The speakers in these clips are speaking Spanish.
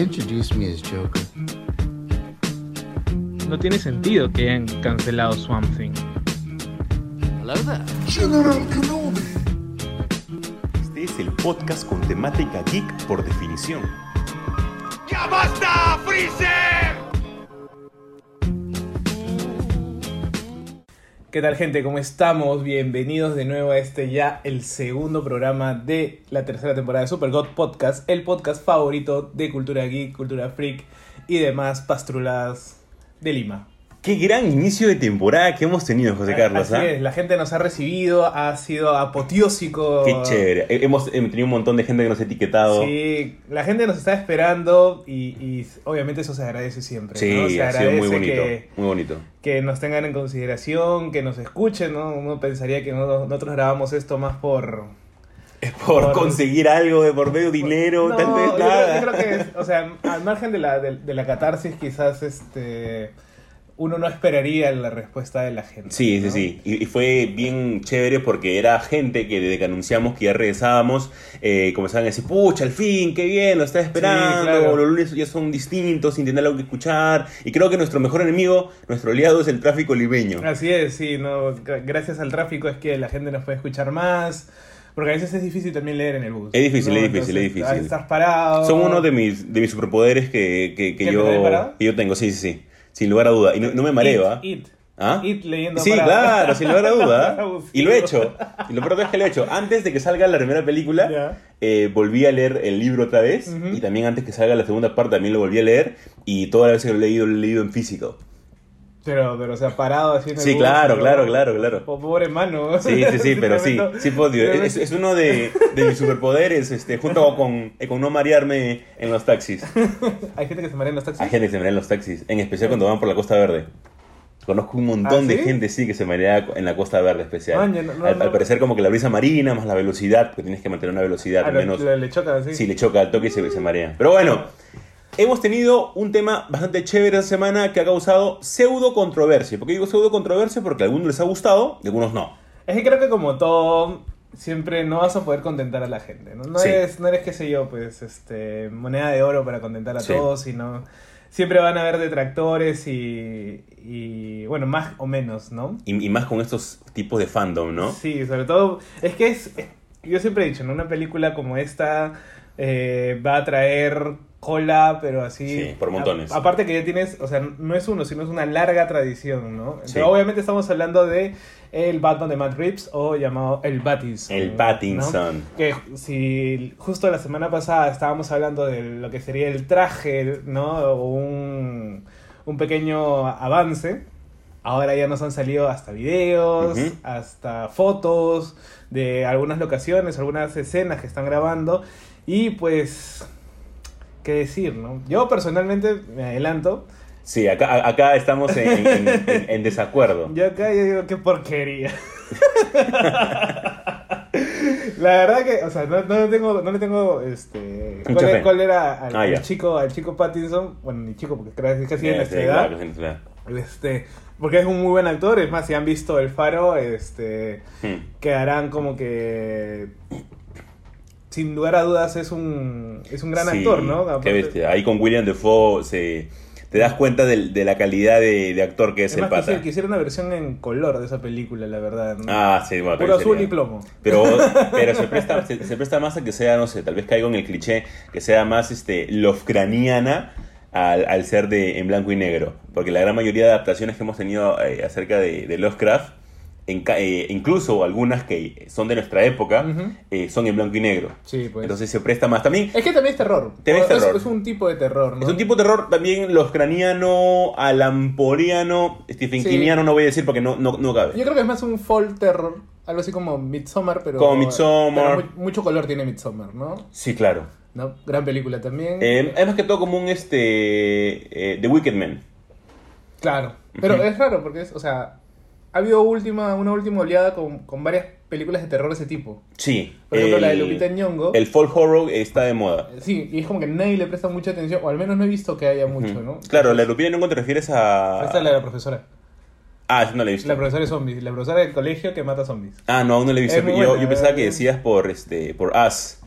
He introduced me as Joker. No tiene sentido que hayan cancelado Swamp Thing. Hello there. Este es el podcast con temática geek por definición. ¡Ya basta, Freezer! ¿Qué tal gente? ¿Cómo estamos? Bienvenidos de nuevo a este ya el segundo programa de la tercera temporada de Super God Podcast, el podcast favorito de cultura geek, cultura freak y demás pastruladas de Lima. Qué gran inicio de temporada que hemos tenido, José Carlos. Así ¿ah? es, la gente nos ha recibido, ha sido apoteósico. Qué chévere. He- Hemos tenido un montón de gente que nos ha etiquetado. Sí, la gente nos está esperando y, y obviamente eso se agradece siempre. Sí, ¿no? Se ha sido muy bonito. que- Muy bonito. que nos tengan en consideración, que nos escuchen, ¿no? Uno pensaría que no- nosotros grabamos esto más por... Es por, Por- conseguir algo de por medio dinero, No, tal vez yo creo-. Yo creo, que, o sea, al margen de la, de, de la catarsis, quizás este uno no esperaría la respuesta de la gente. Sí, sí, ¿no? sí. Y, y fue bien chévere porque era gente que desde que anunciamos que ya regresábamos, eh, comenzaban a decir, pucha, al fin, qué bien, lo estaba esperando, claro. los lunes ya son distintos, sin tener algo que escuchar. Y creo que nuestro mejor enemigo, nuestro aliado es el tráfico limeño. Así es, sí, no, gra- gracias al tráfico es que la gente nos puede escuchar más. Porque a veces es difícil también leer en el bus. Es difícil, ¿no? es difícil, es difícil. Estás parado. Son uno de mis, de mis superpoderes que, que, que ¿Que te yo, que yo tengo, sí, sí, sí. Sin lugar a duda. Y no, no me mareo, ¿ah? It, it. ¿Ah? It leyendo Sí, claro, sin lugar a duda. ¿ah? Y lo he hecho. Y lo peor es que lo he hecho. Antes de que salga la primera película, eh, volví a leer el libro otra vez. Y también antes que salga la segunda parte, también lo volví a leer. Y todas las veces que lo he leído, lo he leído en físico. Pero, pero, o sea, parado así en el Sí, bus, claro, claro, claro, claro. Po- Pobre mano. Sí, sí, sí, pero sí, sí puedo. Es, tremendo- es uno de, de mis superpoderes, este, junto con, eh, con no marearme en los taxis. Hay gente que se marea en los taxis. Hay gente que se marea en los taxis, en especial cuando van por la Costa Verde. Conozco un montón ¿Ah, de sí? gente, sí, que se marea en la Costa Verde especial. Maña, no, no, al, no. al parecer como que la brisa marina más la velocidad, porque tienes que mantener una velocidad Ah, menos... le chocan así. Si le choca al toque y se, se marea. Pero bueno, hemos tenido un tema bastante chévere esta semana que ha causado pseudo controversia. ¿Por qué digo pseudo controversia? Porque a algunos les ha gustado y a algunos no. Es que creo que como todo, siempre no vas a poder contentar a la gente, ¿no? No, Sí. eres, no eres, qué sé yo, pues, este, moneda de oro para contentar a Sí. todos, sino siempre van a haber detractores y, y, bueno, más o menos, ¿no? Y, y más con estos tipos de fandom, ¿no? Sí, sobre todo, es que es, yo siempre he dicho, ¿no? Una película como esta eh, va a traer cola, pero así... Sí, por montones. A- aparte que ya tienes, o sea, no es uno, sino es una larga tradición, ¿no? Entonces, Sí. Obviamente estamos hablando de el Batman de Matt Reeves o llamado el Pattinson. El ¿no? Pattinson. Que si justo la semana pasada estábamos hablando de lo que sería el traje, ¿no? O un, un pequeño avance. Ahora ya nos han salido hasta videos, hasta fotos de algunas locaciones, algunas escenas que están grabando. Y pues, ¿qué decir, no? Yo personalmente me adelanto. Sí, acá, acá estamos en, en- en- en desacuerdo. Yo acá yo digo, qué porquería. La verdad que, o sea, no, no le tengo, no le tengo, este, ¿cuál, era- cuál era al, Ah, al chico, al chico Pattinson? Bueno, ni chico, porque creo que es casi de Sí, nuestra sí, edad. claro. Este, porque es un muy buen actor, es más, si han visto El Faro, este, Hmm. quedarán como que, sin lugar a dudas, es un, es un gran Sí, actor, ¿no? Qué bestia. Ahí con William Defoe se, te das cuenta del- de, la calidad de, de actor que es, Es el más, pata. quisiera, quisiera una versión en color de esa película, la verdad. ¿no? Ah, sí, bueno. Puro azul sería. y plomo. Pero, pero se, presta, se, se presta más a que sea, no sé, tal vez caigo en el cliché, que sea más este, Lovecraniana al, al ser de, en blanco y negro. Porque la gran mayoría de adaptaciones que hemos tenido eh, acerca de, de Lovecraft, en eh, incluso algunas que son de nuestra época, eh, son en blanco y negro. Sí, pues. Entonces se presta más. También Es que también es terror. También es O- terror. Es, un tipo de terror, ¿no? es un tipo de terror también Lovecraniano, alamporiano, Stephen Sí. Kingiano no voy a decir porque no, no, no cabe. Yo creo que es más un fall terror. Algo así como Midsommar, pero. Como Midsommar. pero mucho color tiene Midsommar, ¿no? Sí, claro. ¿No? Gran película también. Eh, es más que todo como un este, eh, The Wicked Man. claro. Pero es raro porque es, o sea, ha habido última, una última oleada con, con varias películas de terror de ese tipo. Sí. Por ejemplo, la de Lupita Nyong'o. El folk horror está de moda. Sí, y es como que nadie le presta mucha atención, o al menos no he visto que haya mucho. ¿no? Claro, la Lupita Nyong'o te refieres a... Esta es la de la profesora. Ah, no la he visto. La profesora de zombies. La profesora del colegio que mata zombies. Ah, no, aún no la he visto. Yo, buena, yo pensaba que decías por, este, por Us.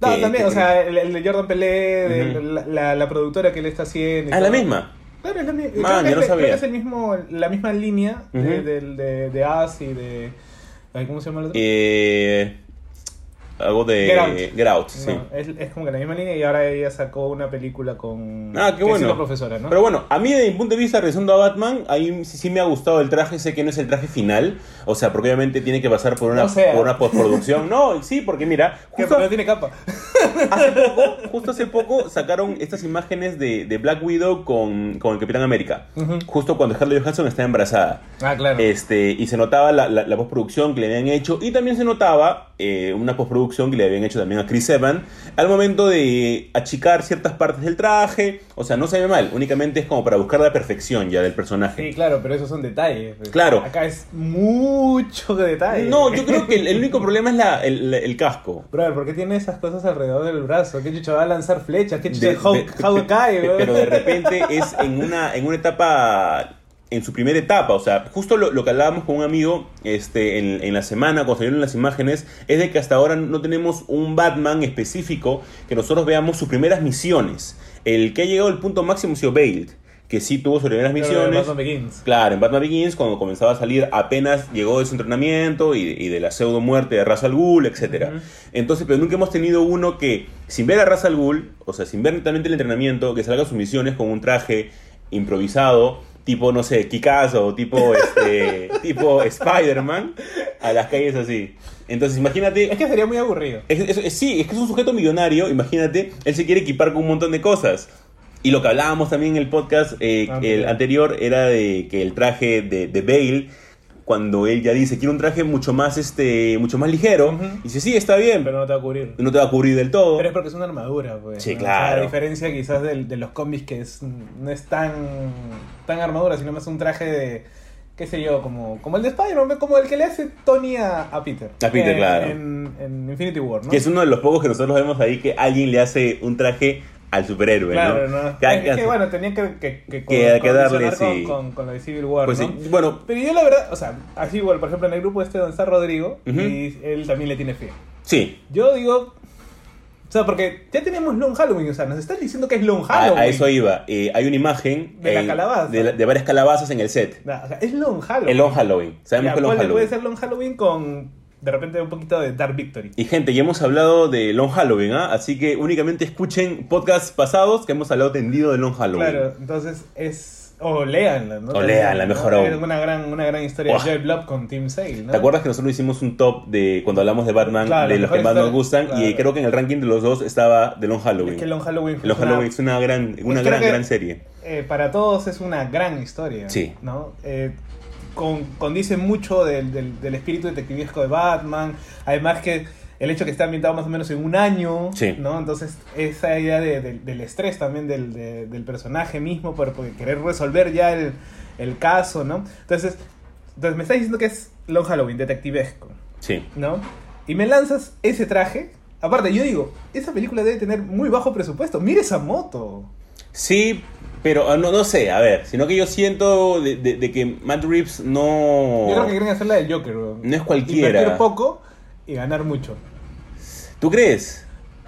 No, que- también, que- o sea, el, el de Jordan Pelé, de la, la- la productora que le está haciendo. Ah, la misma. Claro, es la, Man, creo yo que no es- creo sabía. que es el mismo, la misma línea de, Ujú. del- de, de As y de... ¿Cómo se llama el otro? Eh, algo de Get Out. Get Out, sí. No, es, es como que la misma línea y ahora ella sacó una película con... Ah, qué bueno. profesora, ¿no? Pero bueno, a mí desde mi punto de vista, regresando a Batman, ahí sí, sí me ha gustado el traje, sé que no es el traje final, o sea, porque obviamente tiene que pasar por una, No sea. por una postproducción. No, sí, porque mira, justo porque no tiene capa. hace poco, justo hace poco sacaron estas imágenes de, de Black Widow con, con el Capitán América, Ujú. justo cuando Scarlett Johansson está embarazada. Ah, claro. Este, y se notaba la, la- la postproducción que le habían hecho y también se notaba eh, una postproducción que le habían hecho también a Chris Evans al momento de achicar ciertas partes del traje. O sea, no se ve mal, únicamente es como para buscar la perfección ya del personaje. Sí, claro, pero esos son detalles. pues. Claro. Acá es mucho detalle. No, yo creo que el, el único problema es la, el, el casco. Brother, ¿por qué tiene esas cosas alrededor del brazo? ¿Qué chucha va a lanzar flechas? ¿Qué chucha De- de, de- Hawkeye, pero de repente es en una, en una etapa, en su primera etapa, o sea, justo lo, lo que hablábamos con un amigo este, en, en la semana, cuando salieron las imágenes, es de que hasta ahora no tenemos un Batman específico que nosotros veamos sus primeras misiones. El que ha llegado al punto máximo ha sido Bale, que sí tuvo sus primeras misiones. Batman Begins. Claro, en Batman Begins, cuando comenzaba a salir, apenas llegó de su entrenamiento y, y de la pseudo muerte de Ra's al Ghul, etc. Entonces, pero nunca hemos tenido uno que, sin ver a Ra's al Ghul, o sea, sin ver netamente el entrenamiento, que salga a sus misiones con un traje improvisado, tipo, no sé, Kikazo, tipo, este, tipo Spider-Man, a las calles así. Entonces, imagínate... Es que sería muy aburrido. Es- es- es- sí, es que es un sujeto millonario, imagínate, él se quiere equipar con un montón de cosas. Y lo que hablábamos también en el podcast eh, Anterior. el anterior era de que el traje de, de Bale, cuando él ya dice, quiero un traje mucho más, este, mucho más ligero, Ujú. dice, sí, está bien, Pero no te va a cubrir. no te va a cubrir del todo. Pero es porque es una armadura, pues. Sí, ¿no? claro. O sea, a diferencia quizás del- de, los cómics que es, no es tan, tan armadura, sino más un traje de, qué sé yo, como, como el de Spider-Man, como el que le hace Tony a, a Peter. A Peter, En- claro. En, en Infinity War, ¿no? Que es uno de los pocos que nosotros vemos ahí que alguien le hace un traje al superhéroe, Claro, ¿no? ¿no? Es que bueno, tenía que, que, que, Que- que darle, con, sí. con, con lo de Civil War, Pues ¿no? sí, bueno, Pero yo la verdad, o sea, así igual, por ejemplo, en el grupo este donde está Rodrigo, y él también le tiene fe. sí, Yo digo, o sea, porque ya tenemos Long Halloween, o sea, nos están diciendo que es Long a, Halloween. a eso iba. Eh, hay una imagen De la eh, calabaza. de, la- de varias calabazas en el set. Nah, o sea, es Long Halloween. El Long Halloween. Sabemos Ya, que Long Halloween. puede ser Long Halloween con de repente un poquito de Dark Victory. Y gente, ya hemos hablado de Long Halloween, ¿ah? Así que únicamente escuchen podcasts pasados que hemos hablado tendido de Long Halloween. Claro, entonces es. O léanla, ¿no? O léanla, ¿no? mejor aún. Una gran, una gran historia de Joy Blob con Tim Sale, ¿no? ¿Te acuerdas que nosotros hicimos un top de cuando hablamos de Batman, Claro, de los que más nos gustan? Y creo que en el ranking de los dos estaba de Long Halloween. Es que Long Halloween fue Long una- Halloween es una gran, una gran, gran serie. eh, para todos es una gran historia. Sí. ¿no? Eh, con, condice mucho del, del, del espíritu detectivesco de Batman. Además que el hecho que está ambientado más o menos en un año. Sí. ¿no? Entonces esa idea de- de- del estrés también del, de- del personaje mismo por, por querer resolver ya el, el caso. ¿no? Entonces, entonces me estás diciendo que es Long Halloween, detectivesco. Sí. ¿no? Y me lanzas ese traje. Aparte, yo digo, esa película debe tener muy bajo presupuesto. Mira esa moto. Sí, pero ah, no, no sé, a ver, sino que yo siento de, de- de que Matt Reeves no... Yo creo que quieren hacer la del Joker, weón. No es cualquiera. Invertir poco y ganar mucho. ¿Tú crees?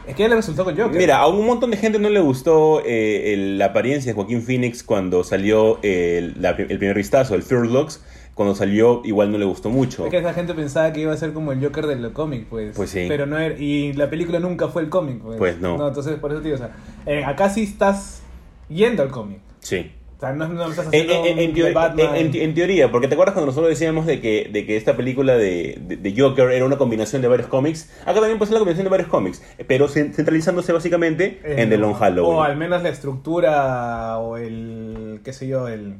Es que ya le resultó con Joker. Mira, a un montón de gente no le gustó eh, el- la apariencia de Joaquín Phoenix cuando salió el, la- el primer vistazo, el Fear Looks. Cuando salió, igual no le gustó mucho. Es que esa gente pensaba que iba a ser como el Joker del cómic, pues. Pues sí. Pero no era. Y la película nunca fue el cómic, pues. Pues no. entonces, por eso te digo, o sea, eh, acá sí estás yendo al cómic. Sí. O sea, no, no estás En, teoría, porque te acuerdas cuando nosotros decíamos de que, de que esta película de, de- de Joker era una combinación de varios cómics, acá también puede ser la combinación de varios cómics, pero cen- centralizándose básicamente en The Long Halloween. O al menos la estructura o el, qué sé yo, el,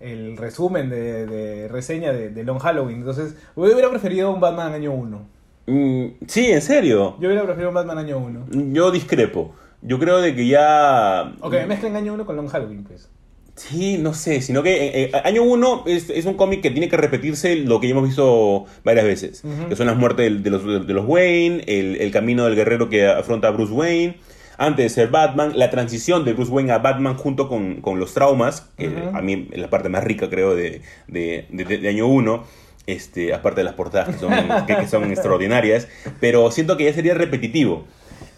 el resumen de, de reseña de, de Long Halloween. Entonces, yo hubiera preferido un Batman año 1. Mm, sí, en serio. Yo hubiera preferido un Batman año 1. Yo discrepo. Yo creo de que ya... Ok, mezclen año 1 con Long Halloween, pues. Sí, no sé, sino que eh, eh, Año 1 es, es un cómic que tiene que repetirse lo que ya hemos visto varias veces, que son las muertes de, los, de los Wayne, el, el camino del guerrero que afronta a Bruce Wayne, antes de ser Batman, la transición de Bruce Wayne a Batman junto con, con los traumas, que a mí es la parte más rica creo de, de, de- de- de Año 1. Este, aparte de las portadas que son, que- que son extraordinarias, pero siento que ya sería repetitivo.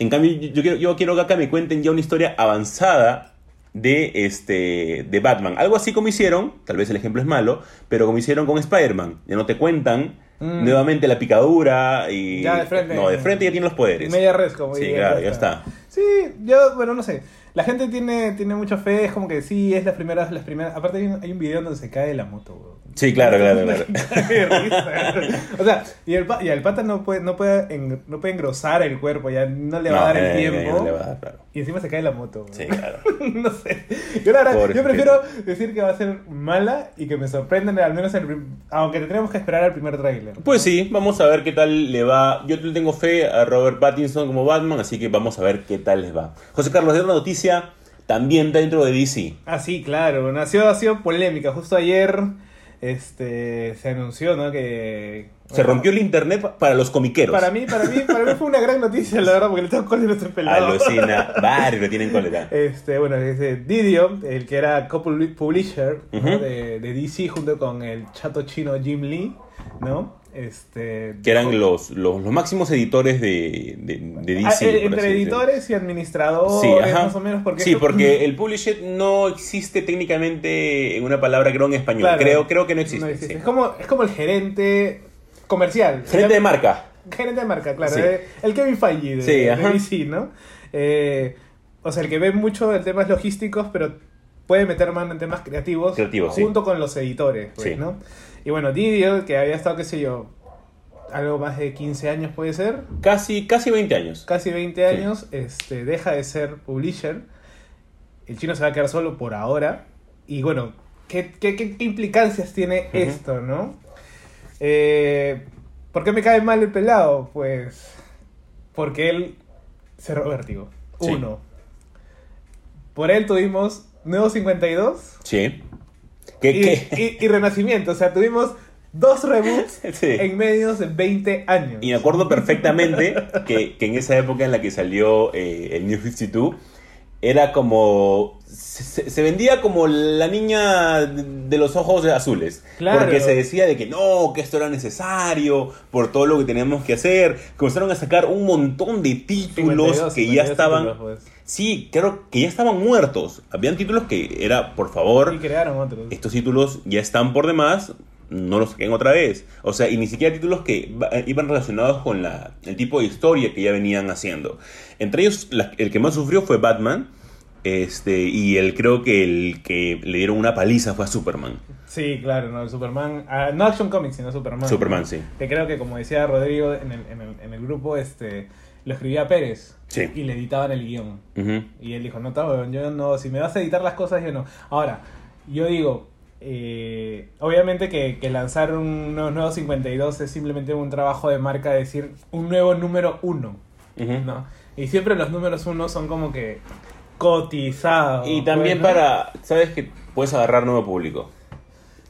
En cambio, yo, quiero, yo quiero que acá me cuenten ya una historia avanzada de, este, de Batman. Algo así como hicieron, tal vez el ejemplo es malo, pero como hicieron con Spider-Man. Ya no te cuentan Mm. nuevamente la picadura y... Ya de frente. No, de frente ya tiene los poderes. Media res, como Sí, claro, ya está. Sí, yo, bueno, no sé. La gente tiene, tiene mucha fe, es como que sí, es las primeras, las primeras. Aparte hay un, hay un video donde se cae la moto. Sí, claro, claro, claro. O sea, y el, y el pata no puede, no puede, en- no puede engrosar el cuerpo, ya no le va No, a dar el eh, tiempo. no le va a dar, claro. Y encima se cae la moto. Sí, claro. no sé. Yo la verdad, Pobre yo prefiero decir que va a ser mala y que me sorprendan al menos en el prim- aunque tendremos que esperar al primer tráiler. Pues sí, vamos a ver qué tal le va. Yo le tengo fe a Robert Pattinson como Batman, así que vamos a ver qué tal les va. José Carlos, de una noticia también dentro de DC. Ah, sí, claro. Nació, ha sido polémica. Justo ayer este, se anunció, ¿no? Que. Se rompió el internet para los comiqueros. Para mí, para mí, para mí fue una gran noticia, la verdad, porque le tengo cólera este pelado. Alucina. Varios lo tienen cólera. Este, bueno, es de Didio, el que era co-publisher ¿no? Ujú. de, de DC junto con el chato chino Jim Lee, ¿no? Este, Que eran los, los, los máximos editores de, de, de DC. Ah, eh, por así entre decirlo. editores y administradores, Sí, más o menos, porque sí, porque el publisher no existe técnicamente en una palabra creo en español. Claro, creo, creo que no existe. sí. Es, como, es como el gerente comercial. Gerente de marca. Gerente de marca, claro. Sí. eh, El Kevin Feige de, de. DC, ¿no? Eh, o sea, el que ve mucho de temas logísticos, pero puede meter mano en temas creativos, Creativos, junto con los editores, pues. Y bueno, Didio, que había estado, qué sé yo, algo más de 15 años puede ser, Casi, casi 20 años. casi 20 años, este, deja de ser publisher. El chino se va a quedar solo por ahora. Y bueno, ¿qué, qué, qué- qué implicancias tiene esto, no? Eh, ¿Por qué me cae mal el pelado? Pues porque él cerró Vértigo. Sí. Uno. Por él tuvimos Nuevo 52 Sí. ¿Qué, y, qué? y- y Renacimiento. O sea, tuvimos dos reboots Sí. en medio de 20 años. Y me acuerdo perfectamente que, que en esa época en la que salió eh, el New 52, era como. Se, se- vendía como la niña de los ojos azules. Claro. Porque se decía de que no, que esto era necesario, por todo lo que teníamos que hacer. Comenzaron a sacar un montón de títulos 52, que ya 52 estaban. pues. Sí, creo que ya estaban muertos. Habían títulos que era, por favor, Y crearon otros. estos títulos ya están por demás, no los saquen otra vez. O sea, y ni siquiera títulos que va- iban relacionados con la, el tipo de historia que ya venían haciendo. Entre ellos, la- el que más sufrió fue Batman. Este, y el creo que el que le dieron una paliza fue a Superman. Sí, claro, no, el Superman. ah, no Action Comics, sino Superman. Superman, sí. Que creo que, como decía Rodrigo en el, en el, en el grupo, este lo escribía Pérez. Sí. Y le editaban el guion. Y él dijo, no, weón, yo no, si me vas a editar las cosas, yo no. Ahora, yo digo, eh, obviamente que, que lanzar un nuevo, nuevo 52 es simplemente un trabajo de marca, decir un nuevo número uno. ¿no? Y siempre los números uno son como que cotizados. Y también pues, para, ¿sabes que Puedes agarrar nuevo público.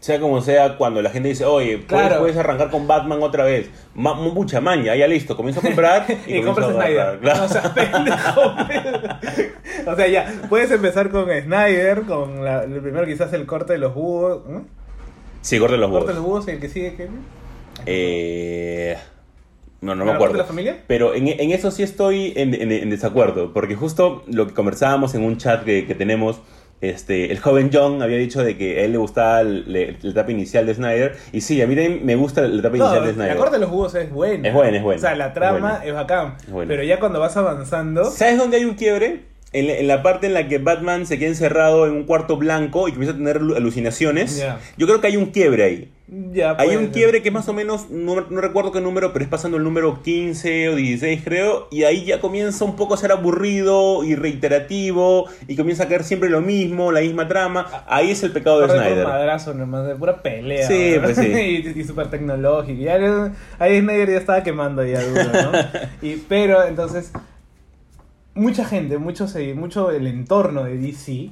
Sea como sea, cuando la gente dice, oye, puedes, Claro. puedes arrancar con Batman otra vez. Ma, mucha maña, ya listo, comienzo a comprar y, Y, compras. Snyder. Claro. O sea, o sea, ya, puedes empezar con Snyder, con la, el primero quizás el corte de los búhos. ¿no? sí, corte los El corte de los búhos y el que sigue, ¿qué? Eh, no, no me ¿La acuerdo. de la familia? Pero en, en eso sí estoy en, en- en desacuerdo, porque justo lo que conversábamos en un chat que, que tenemos, este, el joven John había dicho de que a él le gustaba la etapa inicial de Snyder, y sí, a mí también me gusta la etapa No, inicial de la Snyder. corte de los búhos es buena. Es buena, es buena. O sea, la trama Es bacán. Es. Pero ya cuando vas avanzando. ¿Sabes dónde hay un quiebre? En la, en la parte en la que Batman se queda encerrado en un cuarto blanco y comienza a tener alu- alucinaciones. Ya. Yo creo que hay un quiebre ahí. Hay un ser. quiebre que más o menos, no, no recuerdo qué número, pero es pasando el número 15 o 16 creo, y ahí ya comienza un poco a ser aburrido y reiterativo, y comienza a caer siempre lo mismo, la misma trama. Ahí es el pecado de de Snyder. puro madrazo nomás, de pura pelea. Sí, ¿no? pues sí. y, y súper tecnológico. Ahí Snyder ya estaba quemando ya duro, ¿no? y, pero entonces, mucha gente, mucho, se- mucho el entorno de DC,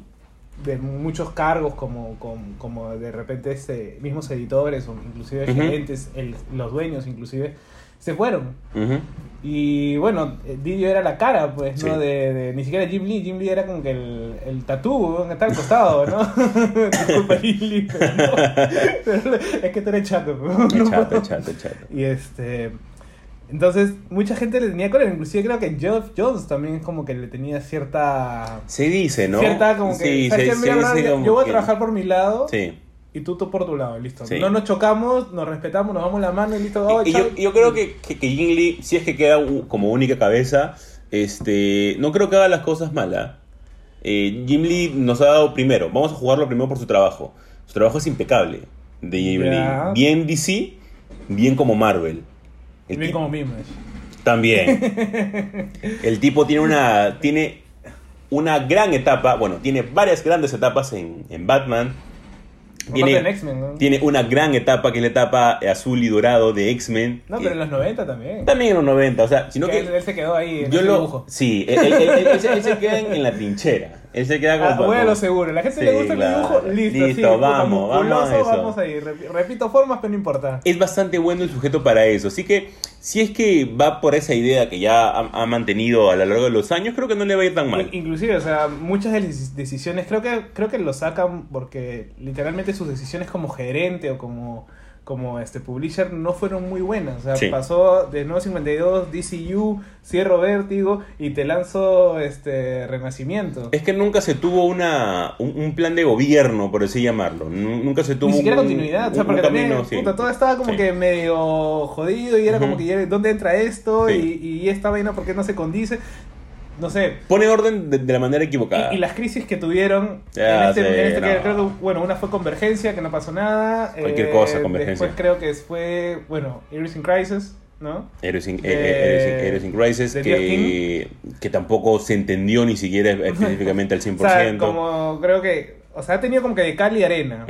de muchos cargos como, como, como de repente este, mismos editores o inclusive Ujú. gerentes, el- los dueños inclusive, se fueron. Ujú. Y bueno, eh, Didio era la cara, pues, ¿no? Sí. De, de- ni siquiera Jim Lee. Jim Lee era como que el, el tatú, ¿no? que está al costado, ¿no? Disculpa, Jim Lee, pero, no. Pero es que tú eres chato. ¿no? Chato, chato, chato. Y este. Entonces, mucha gente le tenía cólera, inclusive creo que Geoff Jones también es como que le tenía cierta... Se dice, ¿no? Cierta como que... Sí, ¿sabes se, dice como yo voy a que- trabajar por mi lado Sí. y tú, tú por tu lado, listo. Sí. No nos chocamos, nos respetamos, nos damos la mano y listo. oh, Y, y chao. yo, yo creo que, que, que Jim Lee, si es que queda como única cabeza, este, no creo que haga las cosas malas. Eh, Jim Lee nos ha dado primero, vamos a jugarlo primero por su trabajo. Su trabajo es impecable de Jim. Lee. Bien DC, bien como Marvel. El Bien como. También. El tipo tiene una, tiene una gran etapa, bueno, tiene varias grandes etapas en, en Batman. ¿no? tiene una gran etapa que es la etapa azul y dorado de X-Men. No, pero en los 90 también. También en los 90, o sea, sino Que que... él, él se quedó ahí en yo ese lo... dibujo. Sí, él, se- él se queda en, en la trinchera. Él se queda Ah, como... bueno, lo seguro. La gente Sí, le gusta claro. el dibujo, listo. Listo, sí, vamos, vamos a eso. vamos ahí. Rep- Repito formas, pero no importa. Es bastante bueno el sujeto para eso. Así que, si es que va por esa idea que ya ha, ha mantenido a lo largo de los años, creo que no le va a ir tan mal. In- Inclusive, o sea, muchas de las decisiones, creo que, creo que lo sacan porque literalmente sus decisiones como gerente o como, como este publisher no fueron muy buenas. O sea, Sí. pasó de Nuevo 52, DCU, cierro Vértigo y te lanzo este Renacimiento. Es que nunca se tuvo una, un, un plan de gobierno, por así llamarlo. Nu- Nunca se tuvo Ni siquiera un, continuidad, o sea, un porque también, camino, sí. puta, todo estaba como Sí. que medio jodido y era como Ujú. que, ya, ¿dónde entra esto? Sí. Y, y esta vaina, ¿por qué no se condice? No sé, Pone orden de, de la manera equivocada. Y, y las crisis que tuvieron Ya, en este, sí, en este que no. creo que, bueno, una fue Convergencia, que no pasó nada. Cualquier cosa, Convergencia. Después creo que fue, bueno, Iris in Crisis, ¿no? Heroes in, eh, eh, Heroes Heroes Crisis, que, que tampoco se entendió ni siquiera específicamente al 100%. O sea, como creo que, o sea, ha tenido como que de cal y arena.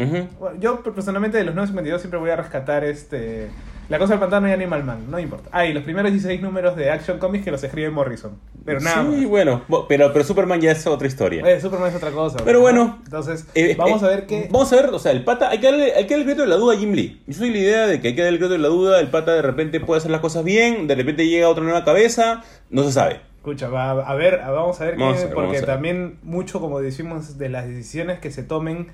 Yo personalmente de los 952 siempre voy a rescatar este... La cosa del pantano y Animal Man, no importa. Ah, y los primeros 16 números de Action Comics que los escribe Morrison. Pero nada Sí, más. bueno, pero, pero Superman ya es otra historia. Eh, Superman es otra cosa. Pero ¿no? bueno, Entonces, Eh, vamos eh, a ver qué... Vamos a ver, o sea, el pata, hay que darle, hay que darle el crédito de la duda a Jim Lee. Yo soy la idea de que hay que darle el crédito de la duda, el pata de repente puede hacer las cosas bien, de repente llega otra nueva cabeza, no se sabe. Escucha, va, a ver, vamos a ver, qué- Vamos a ver, porque vamos también mucho, como decimos, de las decisiones que se tomen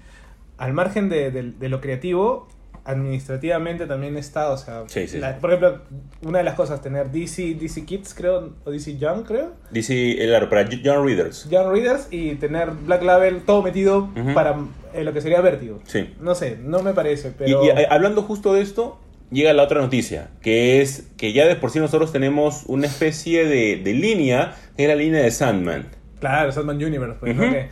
al margen de, de- de lo creativo, administrativamente también está, o sea, Sí, sí, la- sí. por ejemplo, una de las cosas, tener DC, DC Kids, creo, o DC Young, creo, Dice, eh, claro, para John Readers. Young Readers, y tener Black Label todo metido para eh, lo que sería Vértigo. Sí. No sé, no me parece, pero... y, eh, hablando justo de esto, llega la otra noticia, que es que ya de por sí nosotros tenemos una especie de, de línea, que es la línea de Sandman. Claro, Sandman Universe, pues, ¿no? Ujú. Que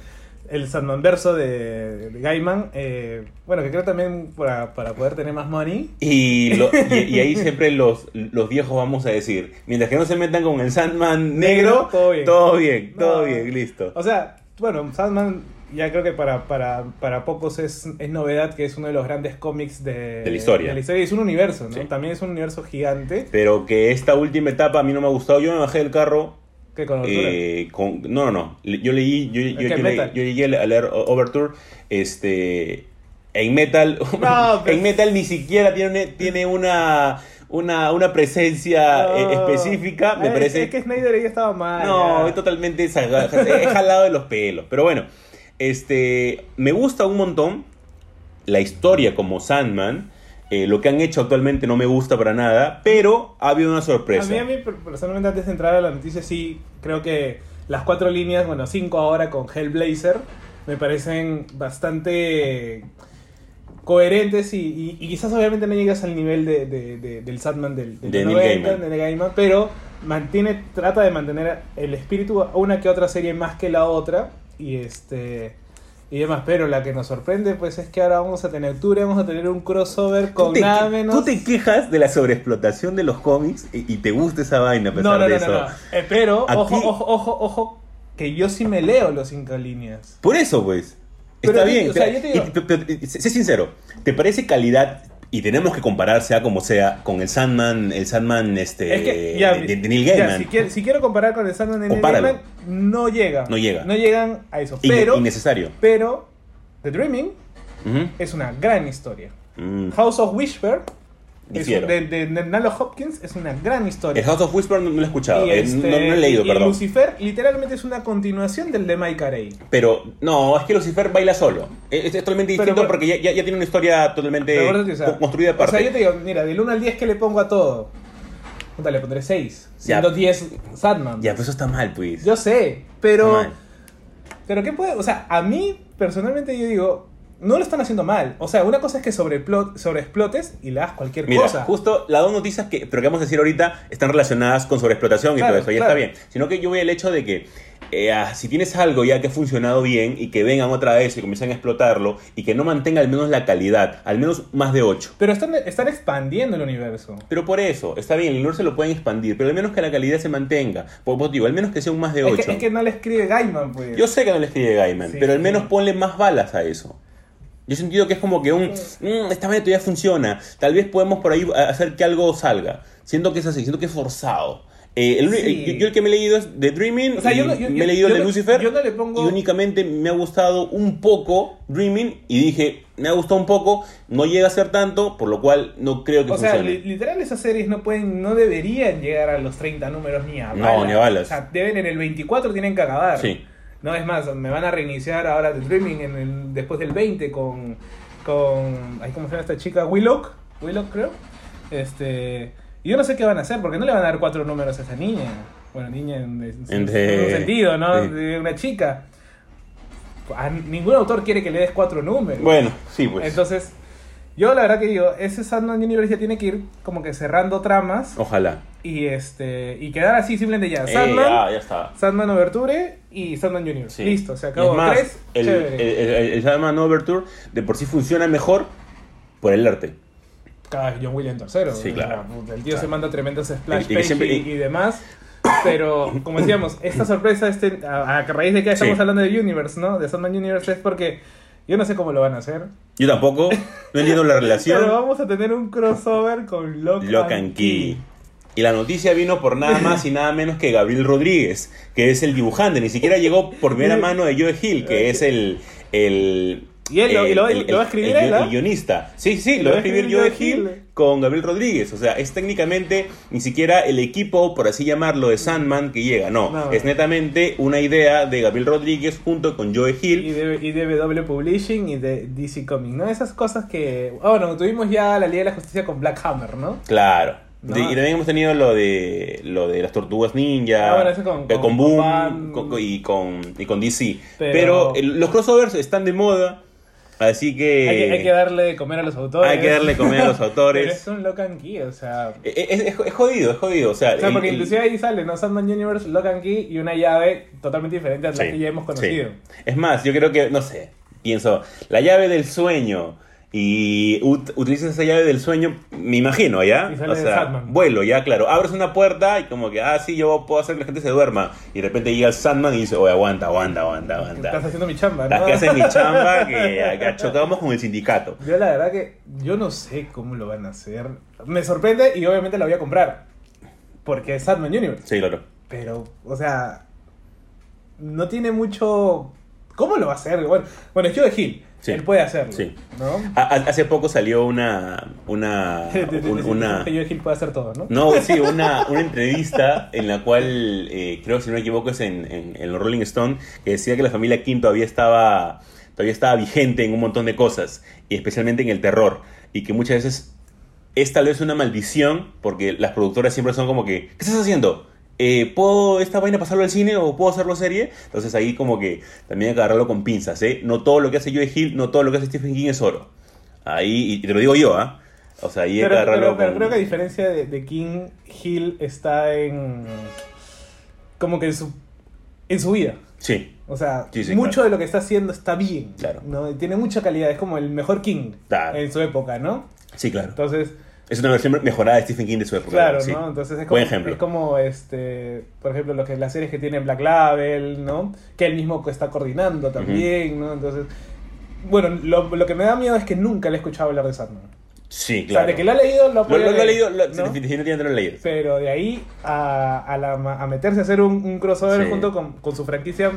el Sandman verso de, de Gaiman, eh, bueno, que creo también para, para poder tener más money. Y, lo- y, y ahí siempre los, los viejos vamos a decir, mientras que no se metan con el Sandman negro, Negro, todo bien. todo bien, No. todo bien, listo. O sea, bueno, Sandman ya creo que para, para, para pocos es, es novedad que es uno de los grandes cómics de, De la historia. de la historia. Y es un universo, ¿no? Sí. También es un universo gigante Pero que esta última etapa a mí no me ha gustado. Yo me bajé del carro. Con altura. eh, con, no, no, no. Yo leí, yo, yo, llegué a leer Overture. Este. En Metal. No, pero- en Metal ni siquiera tiene, tiene una, una, una presencia eh, específica. Me Ay, parece. Es que Snyder ahí estaba mal. No, es totalmente jalado de los pelos. Pero bueno, este me gusta un montón la historia como Sandman. Eh, lo que han hecho actualmente no me gusta para nada, pero ha habido una A sorpresa. mí, a mí, per- personalmente, antes de entrar a la noticia, sí, creo que las cuatro líneas, bueno, cinco ahora con Hellblazer, me parecen bastante coherentes y, y- y quizás obviamente no llegas al nivel de, de- de- del Sandman del, del De Neil 90, Gaiman. de Neil Gaiman, pero mantiene, trata de mantener el espíritu a una que otra serie más que la otra y este y demás, pero la que nos sorprende pues es que ahora vamos a tener octubre, vamos a tener un crossover con te, nada menos tú te quejas de la sobreexplotación de los cómics y, y te gusta esa vaina a pesar No, no, de no, eso. no, no. Eh, pero, ojo, ojo, ojo, ojo, que yo sí me leo los cinco líneas. Por eso, pues. Está bien. o sea, te- yo te digo- y- pero- pero- sé sé sincero. ¿Te parece calidad? Y tenemos que comparar, sea como sea, con el Sandman, el Sandman este, es que, ya, de, de Neil ya, Gaiman. si, quiero, si quiero comparar con el Sandman de Neil. Gaiman, no llega. No llega. No llegan a eso. Pero, innecesario. pero, The Dreaming Ujú. es una gran historia. Mm. House of Whisper, Difiero. de, de, de Nalo Hopkins, es una gran historia. El House of Whisper no, no lo he escuchado. Eh, este, no, no he leído, y perdón. Lucifer literalmente es una continuación del de Mike Carey. Pero no, es que Lucifer baila solo. Es, es totalmente Pero distinto por- porque ya, ya- ya tiene una historia totalmente Pero o sea, co- construida aparte. O sea, yo te digo, mira, del 1 al 10 que le pongo a todo. puta, le pondré 6. Ya. Siendo 10 Sandman. Ya, pues eso está mal, pues. Yo sé, pero. Pero ¿qué puede? O sea, a mí, personalmente, yo digo. No lo están haciendo mal. O sea, una cosa es que sobreexplotes y le das cualquier Mira, cosa. justo las dos noticias que, pero que vamos a decir ahorita están relacionadas con sobreexplotación y Claro, todo eso, ya claro. está bien. Sino que yo voy al hecho de que eh, ah, si tienes algo ya que ha funcionado bien y que vengan otra vez y comiencen a explotarlo y que no mantenga al menos la calidad, al menos más de 8. Pero están, están expandiendo el universo. Pero por eso, está bien, el universo lo pueden expandir, pero al menos que la calidad se mantenga. Por digo, al menos que sea un más de Es 8. que, es que no le escribe Gaiman, pues. Yo sé que no le escribe Gaiman, Sí, pero al sí. menos ponle más balas a eso. Yo he sentido que es como que un. "Mm, esta vaina todavía funciona. Tal vez podemos por ahí hacer que algo salga. Siento que es así, siento que es forzado. Eh, el Sí. yo, yo el que me he leído es The Dreaming. O sea, yo no- yo- me he leído el de no- Lucifer. no le pongo- Y únicamente me ha gustado un poco Dreaming. Y dije, me ha gustado un poco. No llega a ser tanto, por lo cual no creo que O sea, funcione. li- literal esas series no pueden, no deberían llegar a los 30 números ni a No, balas. ni a balas. O sea, deben en el 24 tienen que acabar. Sí. No es más, me van a reiniciar ahora The Dreaming en el- después del 20 con con ay, ¿cómo se llama esta chica? Willock, Willock creo. Este, y yo no sé qué van a hacer porque no le van a dar cuatro números a esa niña. Bueno, niña en, en- En en de- un sentido, ¿no? sí. De una chica. A ningún autor quiere que le des cuatro números. Bueno, sí, pues. Entonces, yo la verdad que digo, ese Sandman Universe ya tiene que ir como que cerrando tramas Ojalá. Y este y quedar así simplemente ya. Eh, Sandman, ya, ya está. Sandman Overture y Sandman Universe. Sí. Listo, se acabó. más, Tres, el, chévere. el, el, el Sandman Overture de por sí funciona mejor por el arte. Cada vez John Williams tercero. Sí, claro. El tío Claro. se manda tremendos splash Y- y que page siempre- y, y demás. Pero, como decíamos, esta sorpresa, este, a, a raíz de que estamos Sí. hablando de Universe, ¿no? De Sandman Universe es porque yo no sé cómo lo van a hacer. Yo tampoco, no entiendo la Pero relación. vamos a tener un crossover con Lock, Lock and Key. Y la noticia vino por nada más y nada menos que Gabriel Rodríguez, que es el dibujante. Ni siquiera llegó por primera mano de Joe Hill, que es el. el Y él lo- el- lo va a escribir el- él, ¿ah? el guionista. Sí, sí, lo va a escribir Joe Hill Hill. con Gabriel Rodríguez. O sea, es técnicamente ni siquiera el equipo, por así llamarlo, de Sandman que llega. No, No. es netamente una idea de Gabriel Rodríguez junto con Joe Hill. Y de, y de W Publishing y de DC Comics, ¿no? Esas cosas que... Ah, bueno, tuvimos ya la Liga de la Justicia con Black Hammer, ¿no? Claro. No. De- y también hemos tenido lo de lo de las tortugas ninja, Ah, bueno, eso con- eh, con- con Boom con- y, con, y con DC. Pero- Pero, el- los crossovers están de moda, así que hay, que hay que darle de comer a los autores. hay que darle de comer a los Pero autores. es un Lock and Key, o sea... Eh, Es, es- es jodido, es jodido. O sea, O sea, el- porque el- inclusive ahí sale, ¿no? Sandman Universe, Lock and Key y una llave totalmente diferente a la Sí, que ya hemos conocido. sí. Es más, yo creo que, no sé, pienso, la llave del sueño y ut- utilizas esa llave del sueño, me imagino, ¿ya? Y sale o sea, Sandman. vuelo, ya, claro. Abres una puerta y como que, ah, sí, yo puedo hacer que la gente se duerma. Y de repente llega el Sandman y dice, oye, aguanta, aguanta, aguanta, aguanta. Estás haciendo mi chamba, ¿no? Estás que haces mi chamba que, que chocamos con el sindicato. Yo la verdad que yo no sé cómo lo van a hacer. Me sorprende y obviamente la voy a comprar. Porque es Sandman Universe. Sí, claro. Pero, o sea, no tiene mucho... ¿Cómo lo va a hacer? Bueno, bueno es Joe Hill. Sí. Él puede hacerlo. Sí. ¿No? Ha- ha- Hace poco salió una. Una. Una Joe Hill puede hacer todo, ¿no? No, sí, una, una entrevista en la cual, eh, creo que si no me equivoco es en, en, en los Rolling Stone, que decía que la familia Kim todavía estaba, todavía estaba vigente en un montón de cosas, y especialmente en el terror, y que muchas veces es tal vez una maldición, porque las productoras siempre son como que, ¿qué estás haciendo? Eh, ¿Puedo esta vaina pasarlo al cine o puedo hacerlo serie? Entonces ahí como que también hay que agarrarlo con pinzas, ¿eh? No todo lo que hace Joe Hill, no todo lo que hace Stephen King es oro. Ahí, y te lo digo yo, ¿ah? O sea, ahí hay que Pero, agarrarlo pero- pero con... creo que a diferencia de, de King, Hill está en... Como que en su, en su vida. Sí, O sea, Sí, sí, mucho claro. de lo que está haciendo está bien. Claro. ¿no? Tiene mucha calidad. Es como el mejor King Claro. en su época, ¿no? sí, claro. Entonces, Es una versión mejorada de Stephen King de su época. claro, sí. ¿no? Entonces es como, Buen ejemplo. es como este, por ejemplo, lo que las series que tiene Black Label, ¿no? Que él mismo está coordinando también, ¿no? Entonces, bueno, lo, lo que me da miedo es que nunca le he escuchado hablar de Sandman. Sí, O claro. sea, de que lo ha leído, lo Lo, lo- leer, leído, lo- ¿no? definitivamente lo leído. Pero de ahí a, a, la- a meterse a hacer un, un crossover Sí. junto con, con su franquicia,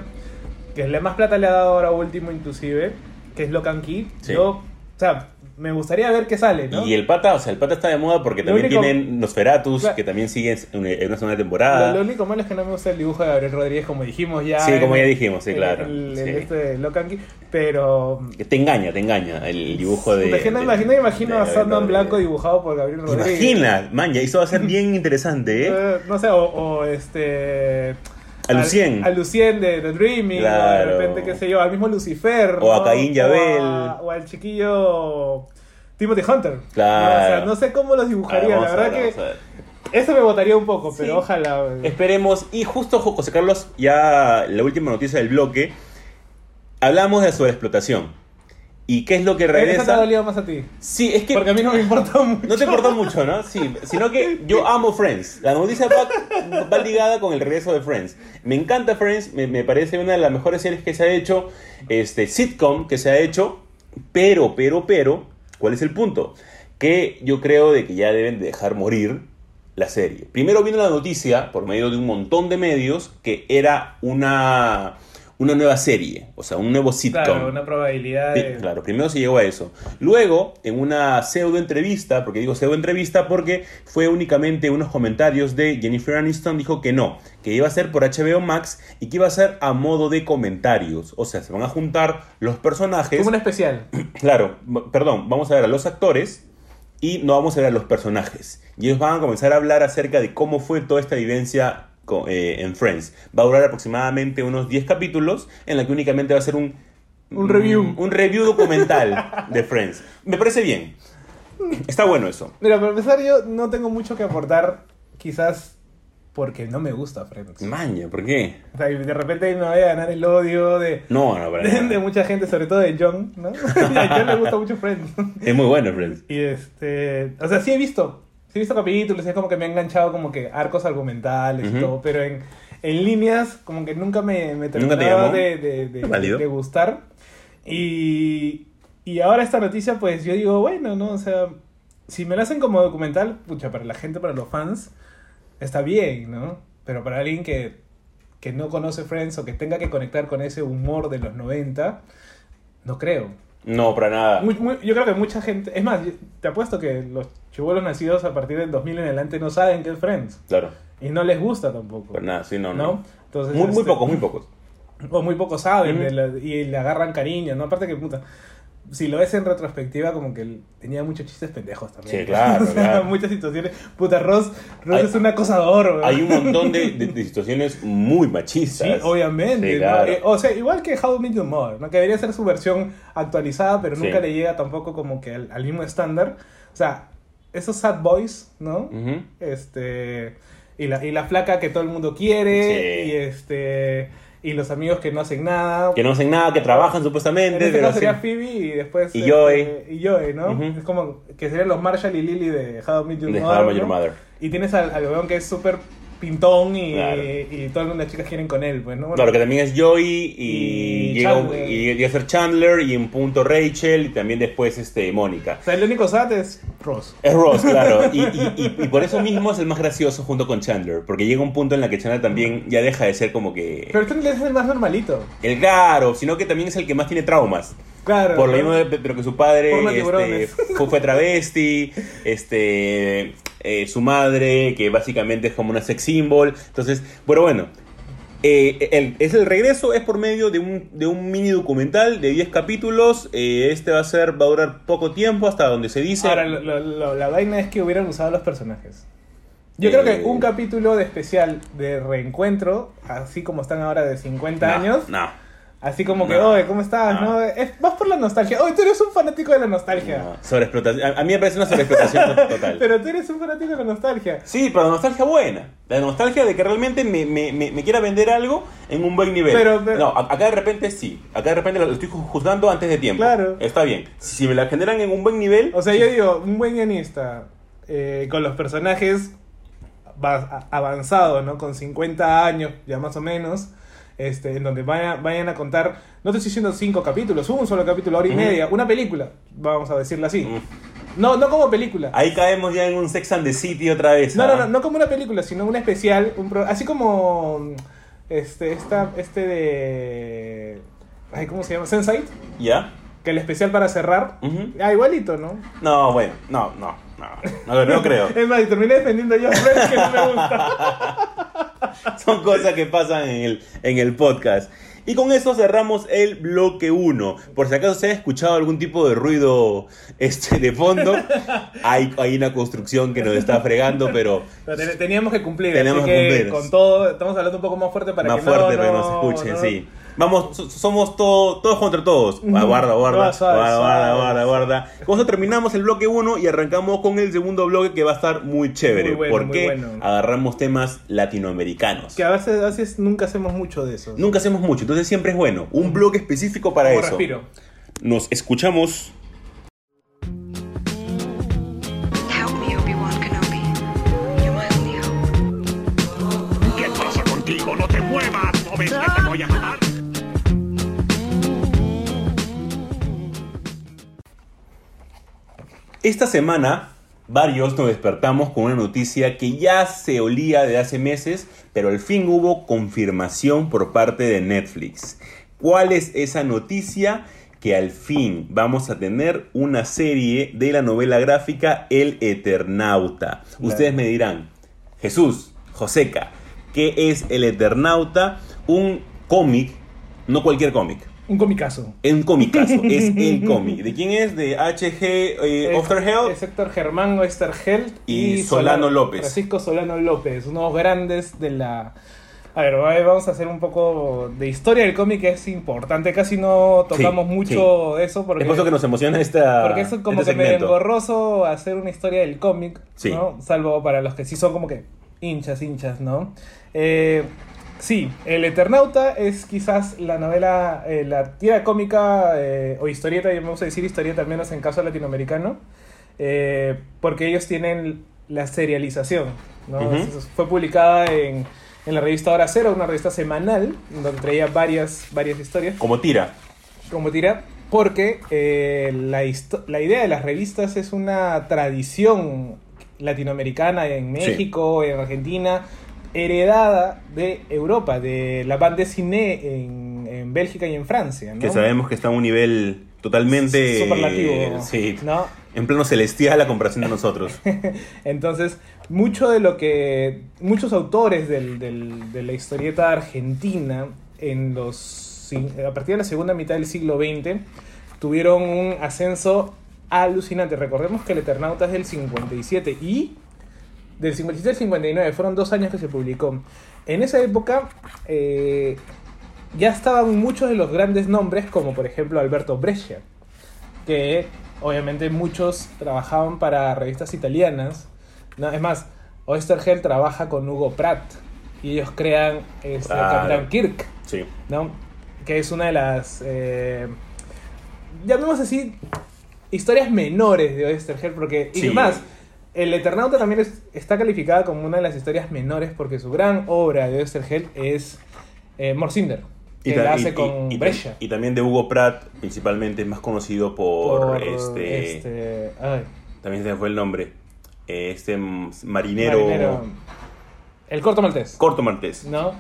que es la más plata le ha dado ahora último inclusive, que es Lock and Key. Sí. Yo, o sea, me gustaría ver qué sale, ¿no? Y el pata, o sea, el pata está de moda porque Lo también único- tienen Nosferatus, Claro. que también sigue en una, segunda temporada. lo único malo es que no me gusta el dibujo de Gabriel Rodríguez, como dijimos ya. Sí, como ya dijimos, sí, claro, El, el sí. este de Locanqui, pero. Te engaña, te engaña el dibujo de. Imagina, imagino de a Sandman. Blanco dibujado por Gabriel Rodríguez. Imagina, man, ya eso va a ser bien interesante, ¿eh? Eh, no sé, o, o este. A Lucien. A, Lucien de The Dreaming, Claro. o de repente, qué sé yo, al mismo Lucifer. O a. Caín Yabel. O, a- o al chiquillo Timothy Hunter. Claro. ¿no? O sea, no sé cómo los dibujaría, la verdad ver, que. Eso me botaría un poco, Sí. pero ojalá. Esperemos. Y justo, Jo- José Carlos, ya la última noticia del bloque. Hablamos de sobreexplotación. ¿Y qué es lo que Esa te ha regresa? dolido más a ti. Sí, es que. Porque a mí no me importa mucho. No te importó mucho, ¿no? Sí, sino que yo amo Friends. La noticia va, va ligada con el regreso de Friends. Me encanta Friends, me, me parece una de las mejores series que se ha hecho, este sitcom que se ha hecho, pero, pero, pero, ¿cuál es el punto? Que yo creo de que ya deben dejar morir la serie. Primero vino la noticia, por medio de un montón de medios, que era una, una nueva serie, o sea, un nuevo sitcom. Claro, una probabilidad Sí, de. claro, primero se llegó a eso. Luego, en una pseudo entrevista, porque digo pseudo entrevista porque fue únicamente unos comentarios de Jennifer Aniston, dijo que no, que iba a ser por HBO Max y que iba a ser a modo de comentarios. O sea, se van a juntar los personajes. Como un especial. Claro, perdón, vamos a ver a los actores y no vamos a ver a los personajes. Y ellos van a comenzar a hablar acerca de cómo fue toda esta vivencia en Friends. Va a durar aproximadamente unos 10 capítulos en la que únicamente va a ser un... Un review. Un, review documental de Friends. Me parece bien. Está bueno eso. Mira, para empezar, yo no tengo mucho que aportar, quizás porque no me gusta Friends. Maña, ¿por qué? O sea, y de repente me voy a ganar el odio de, No, no, de, mucha gente, sobre todo de John, ¿no? a John le gusta mucho Friends. Es muy bueno Friends. y este. O sea, sí he visto. Sí he visto capítulos, es como que me ha enganchado como que arcos argumentales y todo, pero en, en líneas, como que nunca me, me te terminaba llamó? de, de, de- gustar. Y, y ahora esta noticia, pues yo digo, bueno, ¿no? O sea, si me lo hacen como documental, pucha, para la gente, para los fans, está bien, ¿no? Pero para alguien que, que no conoce Friends o que tenga que conectar con ese humor de los 90, no creo. No, para nada. Muy- muy- yo creo que mucha gente, es más, te apuesto que los chibolos nacidos a partir del 2000 en adelante no saben qué es Friends. Claro, Y no les gusta tampoco. para nada, sí, no, ¿No? no. Entonces, Muy, muy este, pocos, muy pocos. O muy pocos saben de la- y le agarran cariño, ¿no? Aparte que, puta, si lo ves en retrospectiva, como que tenía muchos chistes pendejos también. Sí, claro, O sea, claro. Muchas situaciones. Puta, Ross, Ross Hay- es un acosador, weón. Hay un montón de, de- de situaciones muy Sí, machistas. obviamente. Sí, ¿no? claro. Eh, O sea, igual que How I Met Your Mother, ¿no? Que debería ser su versión actualizada, pero Sí. nunca le llega tampoco como que al, al mismo estándar. O sea, esos sad boys, ¿no? Este. Y la, y la flaca que todo el mundo quiere. Sí. Y este. Y los amigos que no hacen nada. Que no hacen nada, que trabajan en supuestamente, este pero caso sería. Phoebe y después. Y este, Joey. y Joey, ¿no? Es como que serían los Marshall y Lily de How I Met Your De Mother. How Met Your ¿no? Mother. Y tienes al, al weón que es súper pintón y, Claro. y todo el mundo las chicas quieren con él, pues, ¿no? Claro, que también es Joey y, Y llega, Chandler. y llega a ser Chandler y en punto Rachel y también después este, Mónica. O sea, el único sad es Ross. Es Ross, claro. Y, y- y- y por eso mismo es el más gracioso junto con Chandler. Porque llega un punto en la que Chandler también ya deja de ser como que... Pero este es el más normalito. El claro, sino que también es el que más tiene traumas. Claro. Por lo mismo, pero que su padre este, fue, fue travesti, este, eh, su madre, que básicamente es como una sex symbol. Entonces, bueno, bueno. eh, el, es el regreso, es por medio de un, de un mini documental de 10 capítulos. eh, este va a ser, va a durar poco tiempo, hasta donde se dice. Ahora, lo- lo- lo- la vaina es que hubieran usado los personajes. Yo creo que un capítulo de especial de reencuentro, así como están ahora de 50 No, años, No. Así como que, oye, ¿cómo estás? No. ¿No? Es más por la nostalgia. Oye, tú eres un fanático de la nostalgia. no, sobreexplotación. A, a mí me parece una sobreexplotación to- total. Pero tú eres un fanático de la nostalgia. Sí, pero la nostalgia buena. La nostalgia de que realmente me, me, me, me quiera vender algo en un buen nivel. Pero- pero- no, acá de repente sí. Acá de repente lo estoy ju- juzgando antes de tiempo. Claro. Está bien. Si me la generan en un buen nivel. O sea, yo digo, un buen guionista eh, con los personajes avanzados, ¿no? Con 50 años, ya más o menos, este, en donde vaya- vayan a contar, no te estoy diciendo cinco capítulos, un solo capítulo, hora y media, una película, vamos a decirlo así. No, no como película. Ahí caemos ya en un Sex and the City otra vez. No, ¿ah? no, no, no como una película, sino un especial, un pro- así como este, esta, este de... Ay, ¿Cómo se llama? Sense8. ¿Ya? que el especial para cerrar. Ujú. Ah, igualito, ¿no? No, bueno, no, no, no, no, no creo. Es más, terminé defendiendo yo a que no me gusta. Son cosas que pasan en el, en el podcast. Y con eso cerramos el bloque 1. Por si acaso se ha escuchado algún tipo de ruido este, de fondo, hay, hay una construcción que nos está fregando, pero Pero ten- teníamos que cumplir. Tenemos así que que cumplir. con todo, estamos hablando un poco más fuerte para más que no- fuerte que no- nos escuchen, no- sí. Vamos, so- somos todo- todos contra todos. Guarda, guarda, guarda, guarda, suave. guarda, guarda. Con eso terminamos el bloque 1 y arrancamos con el segundo bloque que va a estar muy chévere. Muy bueno, muy porque bueno. agarramos temas latinoamericanos. Que a veces, a veces nunca hacemos mucho de eso. Nunca hacemos mucho, entonces siempre es bueno. Un bloque específico para Como eso. respiro. Nos escuchamos. ¡No te muevas! ¿No ves que te voy a matar? Esta semana, varios nos despertamos con una noticia que ya se olía de hace meses, pero al fin hubo confirmación por parte de Netflix. ¿Cuál es esa noticia? Que al fin vamos a tener una serie de la novela gráfica El Eternauta. Ustedes me dirán, Jesús, Joseca, ¿qué es El Eternauta? Un cómic, no cualquier cómic. Un comicazo. Un comicazo, es el cómic. ¿De quién es? De H.G. Eh, Osterheld. Es Héctor Germán Oesterheld Y Solano López. Francisco Solano López, unos grandes de la... A ver, vamos a hacer un poco de historia del cómic, que es importante. Casi no tocamos Sí, mucho eso porque... Es por eso que nos emociona esta. Porque es como este que medio engorroso hacer una historia del cómic, Sí. ¿no? Salvo para los que sí son como que hinchas, hinchas, ¿no? Eh, sí, El Eternauta es quizás la novela, eh, la tira cómica eh, o historieta, yo me gusta decir historieta al menos en caso latinoamericano, eh, porque ellos tienen la serialización, ¿no? Entonces, fue publicada en, en la revista Hora Cero, una revista semanal, donde traía varias, varias historias Como tira. como tira, porque eh, la, la idea de las revistas es una tradición latinoamericana en Sí. México, en Argentina, heredada de Europa, de la banda dessinée en, en Bélgica y en Francia. ¿no? Que sabemos que está a un nivel totalmente. Superlativo. Sí. ¿no? En plano celestial a comparación de nosotros. Entonces, mucho de lo que. Muchos autores del- del- de la historieta argentina, en los, a partir de la segunda mitad del siglo XX, tuvieron un ascenso alucinante. Recordemos que el Eternauta es del 57 y. Del 57 al 59, fueron dos años que se publicó. En esa época. eh, ya estaban muchos de los grandes nombres, como por ejemplo Alberto Brescia, que obviamente muchos trabajaban para revistas italianas. ¿no? Es más, Oesterheld trabaja con Hugo Pratt y ellos crean este. Capitán Kirk, Sí. ¿no? que es una de las, eh, llamemos así, historias menores de Oesterheld, porque, y Sí. más, el Eternauta también es- está calificada como una de las historias menores porque su gran obra de Oesterheld es eh, Morcinder, que ta- la hace y- con y- y- Brescia. y también de Hugo Pratt, principalmente es más conocido por, este, este, ay, También se fue el nombre. Eh, Este marinero, marinero. El corto maltés. corto martés. ¿no?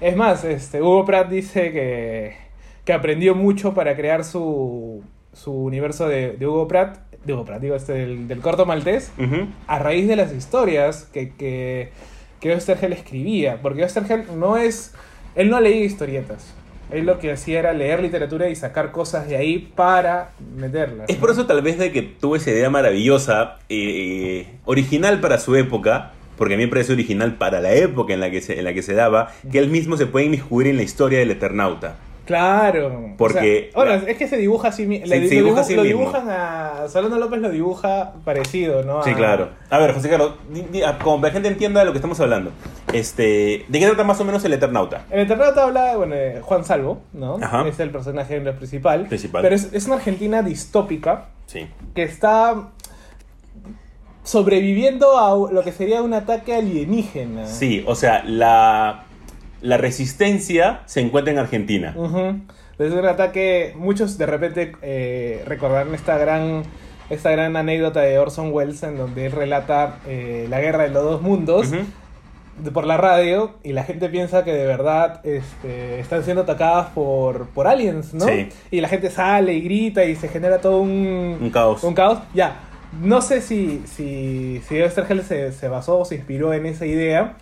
Es más, este, Hugo Pratt dice que, que aprendió mucho para crear su, su universo de, de Hugo Pratt, de Hugo Pratt, digo, este, del, del corto maltés, Ujú. a raíz de las historias que, que, que Oesterheld escribía. Porque Oesterheld no es. Él no leía historietas. Él lo que hacía era leer literatura y sacar cosas de ahí para meterlas. Es por eso tal vez de que tuvo esa idea maravillosa, eh, original para su época, porque a mí me parece original para la época en la que se, en la que se daba, que él mismo se puede inmiscuir en la historia del Eternauta. Claro. Porque- O sea, ahora, es que se dibuja así mismo. Se- se dibuja a sí lo mismo. dibujan a. Solano López lo dibuja parecido, ¿no? Sí, A- claro. A ver, José Carlos, di- di- como la gente entienda de lo que estamos hablando, este, ¿de qué trata más o menos el Eternauta? El Eternauta habla, bueno, de Juan Salvo, ¿no? Ajá. Es el personaje principal. Principal. Pero es, es una Argentina distópica Sí. que está sobreviviendo a lo que sería un ataque alienígena. Sí, o sea, la, la resistencia se encuentra en Argentina. Ujú. Es un ataque. Muchos de repente eh, recordarán esta gran. Esta gran anécdota de Orson Welles en donde él relata eh, la guerra de los dos mundos. Por la radio y la gente piensa que de verdad este, están siendo atacadas por, por aliens, ¿no? Sí. Y la gente sale y grita y se genera todo un, Un caos. Un caos, ya. No sé si, si, si se, se basó o se inspiró en esa idea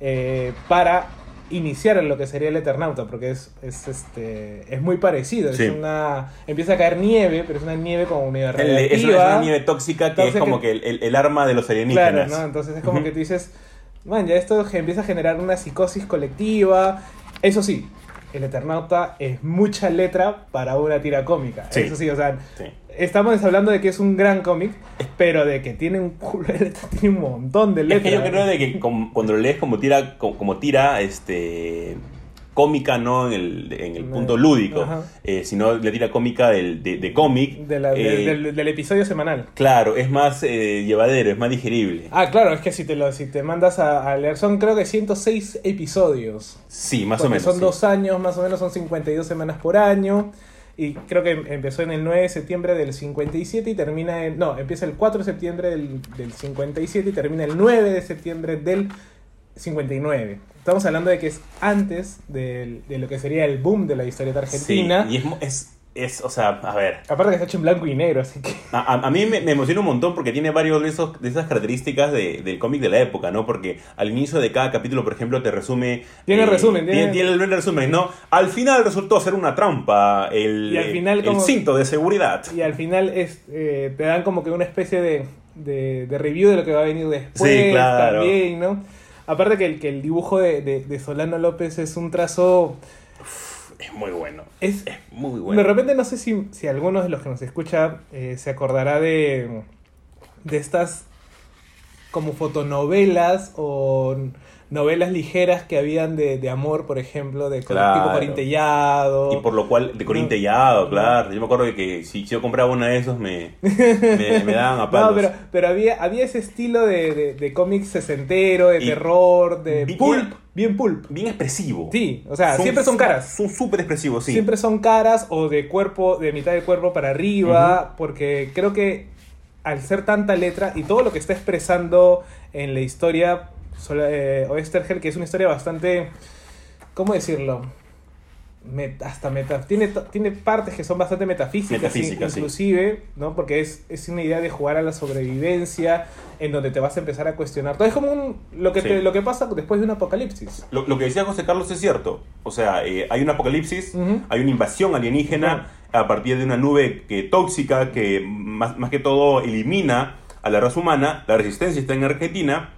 eh, para iniciar en lo que sería el Eternauta, porque es, es, este, es muy parecido. Sí. Es una, empieza a caer nieve, pero es una nieve como medio El- es, una, radiactiva. es una nieve tóxica que Entonces es como que- que el, arma de los alienígenas. Claro, ¿no? Entonces es como que tú dices, man, ya esto empieza a generar una psicosis colectiva. Eso sí, el Eternauta es mucha letra para una tira cómica. Sí. Eso sí, o sea, Sí. Estamos hablando de que es un gran cómic, pero de que tiene un culo de tiene un montón de Es letras. que yo creo de que com- cuando lo lees como tira, como, como tira este cómica, no en el, en el punto lúdico, eh, sino le tira cómica del, de, de cómic. De la- eh, del, del episodio semanal. Claro, es más eh, llevadero, es más digerible. Ah, claro, es que si te, lo, si te mandas a, a leer, son creo que 106 episodios. Sí, más o menos. Son sí. dos años, más o menos son 52 semanas por año. Y creo que empezó en el 9 de septiembre del 57 y termina en... No, empieza el 4 de septiembre del, del 57 y termina el 9 de septiembre del 59. Estamos hablando de que es antes del- de lo que sería el boom de la historieta argentina. Sí, y es, es, es, o sea, a ver, Aparte que está hecho en blanco y negro, así que... A, a- a mí me, me emociona un montón porque tiene varios de, esos, de esas características de- del cómic de la época, ¿no? Porque al inicio de cada capítulo, por ejemplo, te resume... eh, Tiene resumen, tiene, tiene- tiene el resumen, ¿no? Al final resultó ser una trampa el, Y al final el cinto de seguridad. Y al final es, eh, te dan como que una especie de, de, de review de lo que va a venir después Sí, claro. también, ¿no? Aparte que el, que el dibujo de, de- de Solano López es un trazo... Es muy bueno. Es, Es muy bueno. De repente no sé si, si algunos de los que nos escucha eh, se acordará de, de estas como fotonovelas o novelas ligeras que habían de, de amor, por ejemplo, de Claro. tipo Corintellado. Y por lo cual, de Corín No. Tellado, claro. Yo me acuerdo de que si yo compraba uno de esos me, me, me daban a palos. No, pero, pero había, había ese estilo de, de, de cómic sesentero, de Y terror, de pulp, bien pulp. Bien expresivo. Sí, o sea, siempre son caras. Son súper expresivos, sí. Siempre son caras o de cuerpo, de mitad del cuerpo para arriba, porque creo que al ser tanta letra y todo lo que está expresando en la historia, eh, Oesterheld, que es una historia bastante, ¿cómo decirlo? Met- hasta meta, tiene, tiene partes que son bastante metafísicas, sí. inclusive, ¿no? Porque es, es una idea de jugar a la sobrevivencia, en donde te vas a empezar a cuestionar. Todo es como un- lo, que Sí. te- lo que pasa después de un apocalipsis. Lo, lo que decía José Carlos es cierto. O sea, eh, hay un apocalipsis, hay una invasión alienígena a partir de una nube que, tóxica que más, más que todo elimina a la raza humana. La resistencia está en Argentina.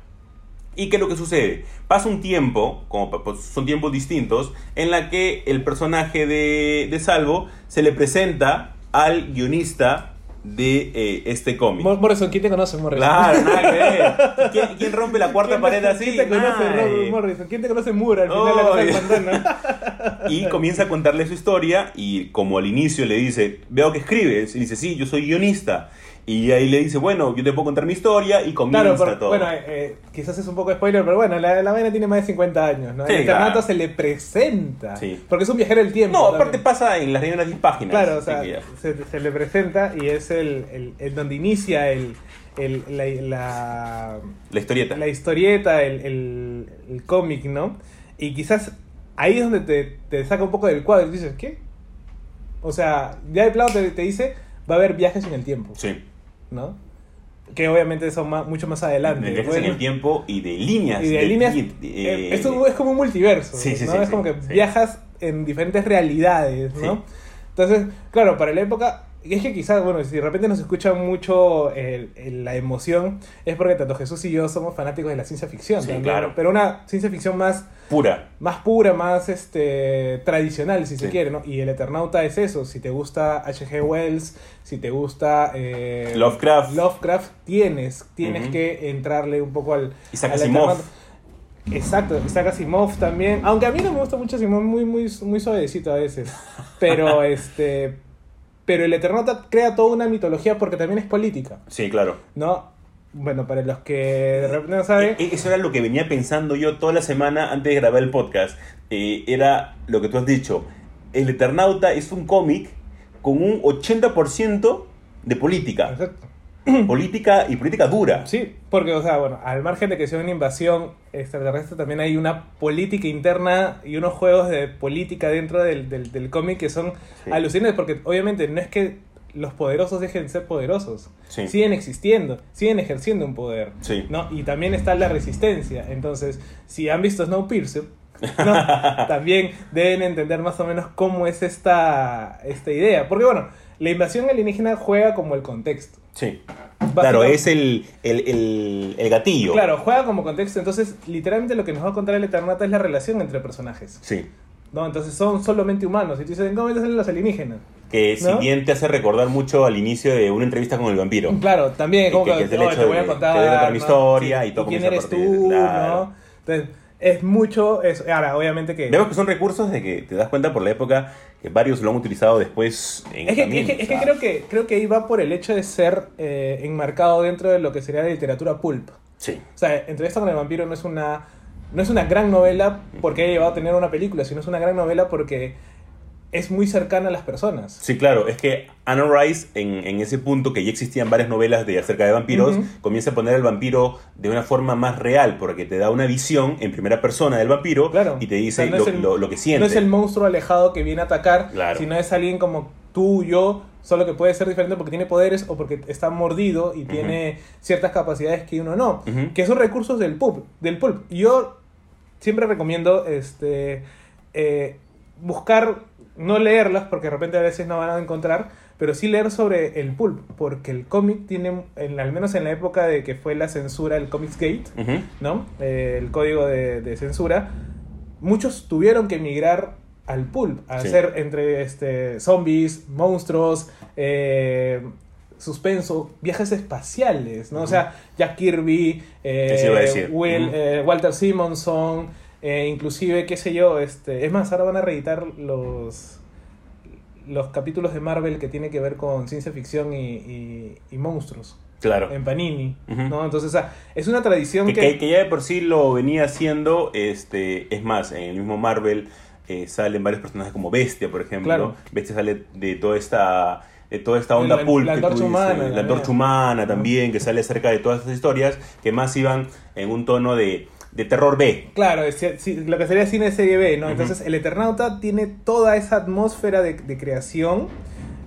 ¿Y qué es lo que sucede? Pasa un tiempo, como pues, son tiempos distintos, en la que el personaje de, de Salvo se le presenta al guionista de eh, este cómic. Mor- Morrison, ¿quién te conoce, Morrison? Claro, nada que ver. ¿Quién, quién rompe la cuarta ¿Quién te- pared así? ¿Quién te conoce. Robert Morrison? ¿Quién te conoce Moore al final Oh, de la? Y comienza a contarle su historia y como al inicio le dice, veo que escribes, y dice, sí, yo soy guionista. Y ahí le dice, bueno, yo te puedo contar mi historia y comienza Claro, todo. bueno, eh, eh, quizás es un poco spoiler, pero bueno, la, la vaina tiene más de 50 años, ¿no? Sí, el claro. se le presenta, Sí. porque es un viajero del tiempo. no, también. aparte pasa en las primeras 10 páginas. Claro, o sea, se, se le presenta y es el, el, el donde inicia el, el- la, la, La historieta. la historieta, el, el, el cómic, ¿no? Y quizás ahí es donde te, te saca un poco del cuadro y dices, ¿qué? O sea, ya de plano te, te dice, va a haber viajes en el tiempo, Sí. ¿No? Que obviamente son más- mucho más adelante. De viajes Bueno, en el tiempo y de líneas. y de líneas. de- eh, eh, esto es como un multiverso. Sí, sí, ¿no? sí, es como que viajas en diferentes realidades, ¿no? Entonces, claro, para la época. Y Es que quizás, bueno, si de repente nos escucha mucho el- el- la emoción, es porque tanto Jesús y yo somos fanáticos de la ciencia ficción. Sí, también, claro. Pero una ciencia ficción más, Pura. más pura, más este tradicional, si se quiere, ¿no? Y el Eternauta es eso. Si te gusta H.G. Wells, si te gusta eh, Lovecraft. Lovecraft, tienes, tienes que entrarle un poco al. Isaac al Asimov. Exacto, Isaac Asimov también. Aunque a mí no me gusta mucho Asimov, muy, muy, muy suavecito a veces. Pero este. Pero el Eternauta crea toda una mitología porque también es política, Sí, claro. ¿no? Bueno, para los que de repente no saben. E- Eso era lo que venía pensando yo toda la semana antes de grabar el podcast. Eh, era lo que tú has dicho. El Eternauta es un cómic con un 80% de política. Exacto. política y política dura. Sí, porque, o sea, bueno, al margen de que sea una invasión extraterrestre, también hay una política interna y unos juegos de política dentro del, del, del cómic que son Sí. alucinantes, porque obviamente no es que los poderosos dejen de ser poderosos, Sí. siguen existiendo, siguen ejerciendo un poder, Sí. ¿no? Y también está la resistencia, entonces, si han visto Snowpiercer, ¿no? también deben entender más o menos cómo es esta, esta idea, porque bueno, la invasión alienígena juega como el contexto. Sí. Claro, es el, el, el, el gatillo. Claro, juega como contexto. Entonces, literalmente lo que nos va a contar el Eternata es la relación entre personajes. Sí. ¿no? Entonces, son solamente humanos. Y tú dices, ¿cómo salen los alienígenas? Que si ¿No? bien te hace recordar mucho al inicio de una entrevista con el vampiro. Claro, también, Y como que- que, que es el "Oye, hecho te voy a contar. te voy a contar mi ¿no? historia y todo quién comienza a eres tú? claro. ¿no? Entonces, es mucho. Es, ahora, obviamente que. Vemos que son recursos de que te das cuenta por la época que varios lo han utilizado después en Es que, es que, es que creo que creo que ahí va por el hecho de ser eh, enmarcado dentro de lo que sería la literatura pulp. Sí. O sea, Entrevista con el vampiro no es una no es una gran novela porque haya llevado a tener una película, sino es una gran novela porque es muy cercana a las personas. Sí, claro, es que Anna Rice, en, en ese punto que ya existían varias novelas de acerca de vampiros, comienza a poner al vampiro de una forma más real, porque te da una visión en primera persona del vampiro Claro. y te O dice sea, no lo, es el- lo- lo que siente. No es el monstruo alejado que viene a atacar, Claro. sino es alguien como tú, yo, solo que puede ser diferente porque tiene poderes o porque está mordido y tiene ciertas capacidades que uno no. Que son recursos del pulp. Del pulp. Yo siempre recomiendo este eh, buscar, no leerlas porque de repente a veces no van a encontrar, pero sí leer sobre el pulp, porque el cómic tiene, en- al menos en la época de que fue la censura, el Comics Gate. ¿no? Eh, el código de, de censura, muchos tuvieron que emigrar al pulp, a Sí. hacer entre este, zombies, monstruos, eh, suspenso, viajes espaciales, ¿no? O sea, Jack Kirby, eh. Will- eh, Walter Simonson, eh, inclusive, qué sé yo, este, es más, ahora van a reeditar los los capítulos de Marvel que tiene que ver con ciencia ficción y, y- y monstruos Claro. en Panini. ¿no? Entonces, o sea, es una tradición Que, que... ya de por sí lo venía haciendo, este, es más, en el mismo Marvel eh, salen varios personajes como Bestia, por ejemplo. Claro. Bestia sale de toda esta de toda esta La- onda la pulp que tú dices, humana la también. antorcha humana también, que sale acerca de todas estas historias que más iban en un tono de, de terror B. Claro, es lo que sería cine serie B, ¿no? Entonces, el Eternauta tiene toda esa atmósfera de, de creación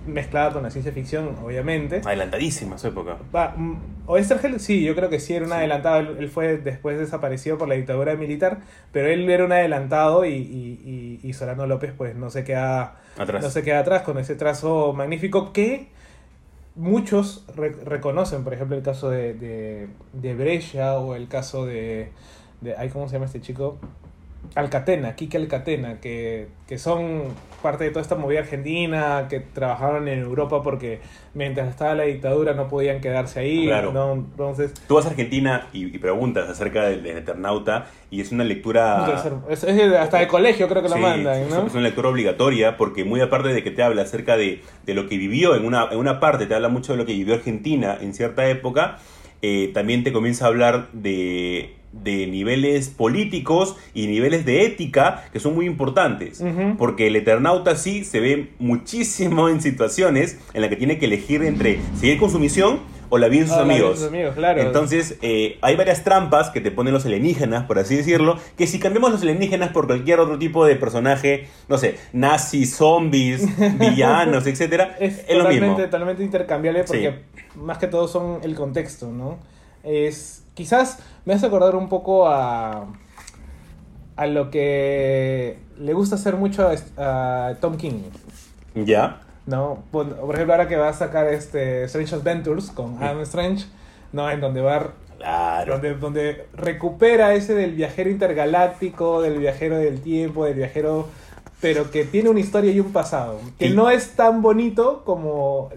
mezclada con la ciencia ficción, obviamente. Adelantadísima su época. Va, mm, Oesterheld, sí, yo creo que sí era un Sí. adelantado. Él, él fue después desaparecido por la dictadura militar, pero él era un adelantado y, y, y- y Solano López, pues no se queda Atrás. no se queda atrás con ese trazo magnífico que muchos re- reconocen. Por ejemplo, el caso de, de, de Brescia o el caso de, de. ay, ¿Cómo se llama este chico? Alcatena, Kike Alcatena, que, que son parte de toda esta movida argentina, que trabajaron en Europa porque mientras estaba la dictadura no podían quedarse ahí. Claro. ¿no? Entonces, Tú vas a Argentina y, y preguntas acerca del, del Eternauta y es una lectura... es, es hasta de colegio creo que lo Sí, mandan, es- ¿no? Es una lectura obligatoria porque muy aparte de que te habla acerca de, de lo que vivió en una, en una parte, te habla mucho de lo que vivió Argentina en cierta época, eh, también te comienza a hablar de, de niveles políticos y niveles de ética que son muy importantes. Porque el Eternauta sí se ve muchísimo en situaciones en las que tiene que elegir entre seguir con su misión o la vida de sus Ah, la amigos. sus amigos, claro. Entonces, eh, hay varias trampas que te ponen los alienígenas, por así decirlo, que si cambiamos los alienígenas por cualquier otro tipo de personaje, no sé, nazis, zombies, villanos, etcétera, es, es, lo totalmente, mismo. totalmente intercambiable porque más que todo son el contexto, ¿no? Es, quizás me hace acordar un poco a, a lo que le gusta hacer mucho a, a Tom King, ¿Ya? ¿no? Por, por ejemplo, ahora que va a sacar este Strange Adventures con Adam Strange, ¿no? En donde va Claro. donde, donde recupera ese del viajero intergaláctico, del viajero del tiempo, del viajero, pero que tiene una historia y un pasado, que no es tan bonito como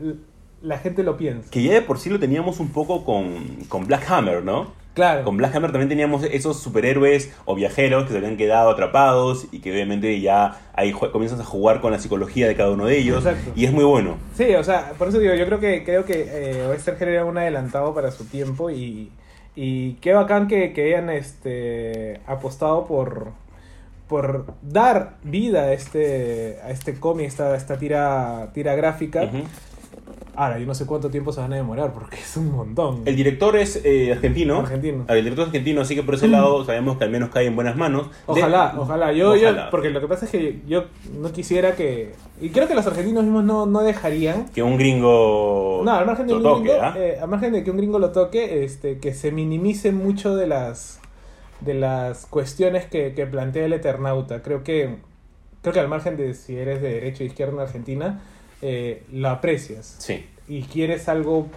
la gente lo piensa. Que ya de por sí lo teníamos un poco con, con Black Hammer, ¿no? Claro. Con Black Hammer también teníamos esos superhéroes o viajeros que se habían quedado atrapados y que obviamente ya ahí comienzas a jugar con la psicología de cada uno de ellos. Exacto. Y es muy bueno. Sí, o sea, por eso digo, yo creo que creo que eh, era un adelantado para su tiempo y, y qué bacán que, que hayan este apostado por por dar vida a este a este cómic, esta, esta tira tira gráfica. Ahora, yo no sé cuánto tiempo se van a demorar porque es un montón. El director es eh, argentino. Argentino. Ah, El director es argentino, así que por ese lado sabemos que al menos cae en buenas manos. De- Ojalá, ojalá. Yo, yo- porque lo que pasa es que yo no quisiera que. Y creo que los argentinos mismos no, no dejarían. Que un gringo. No, al margen de lo un toque, gringo, ¿ah? eh, al margen de que un gringo lo toque, este, que se minimice mucho de las de las cuestiones que, que plantea el Eternauta. Creo que creo que al margen de si eres de derecha o izquierda en Argentina, eh, lo aprecias Sí. y quieres algo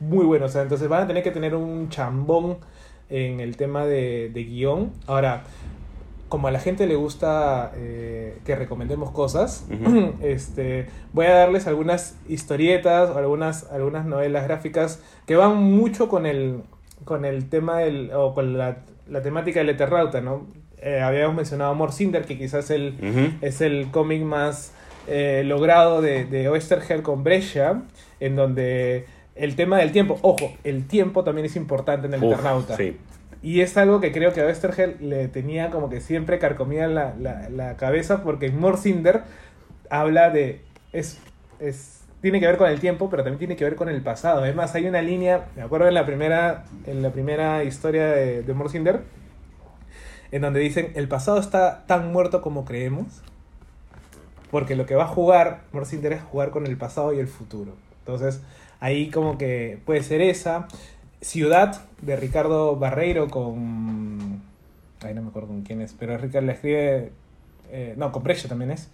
muy bueno. O sea, entonces van a tener que tener un chambón en el tema de, de guion. Ahora, como a la gente le gusta eh, que recomendemos cosas, este, voy a darles algunas historietas o algunas, algunas novelas gráficas que van mucho con el, con el tema del, o con la, la temática del Eternauta, ¿no? Eh, habíamos mencionado Amor Cinder, que quizás el, es el cómic más eh, logrado de, de con Brescia, en donde el tema del tiempo, ojo, el tiempo también es importante en el Uf. Sí. Y es algo que creo que a Oesterheld le tenía como que siempre carcomida en la, la, la cabeza, porque en Morcinder habla de. Es, es, tiene que ver con el tiempo, pero también tiene que ver con el pasado. Además, hay una línea, me acuerdo en la primera, en la primera historia de, de en donde dicen: el pasado está tan muerto como creemos. Porque lo que va a jugar Morcinder es jugar con el pasado y el futuro. Entonces, ahí como que puede ser esa. Ciudad de Ricardo Barreiro con. Ay, no me acuerdo con quién es, pero Ricardo la escribe. eh, no, con Brescia también es.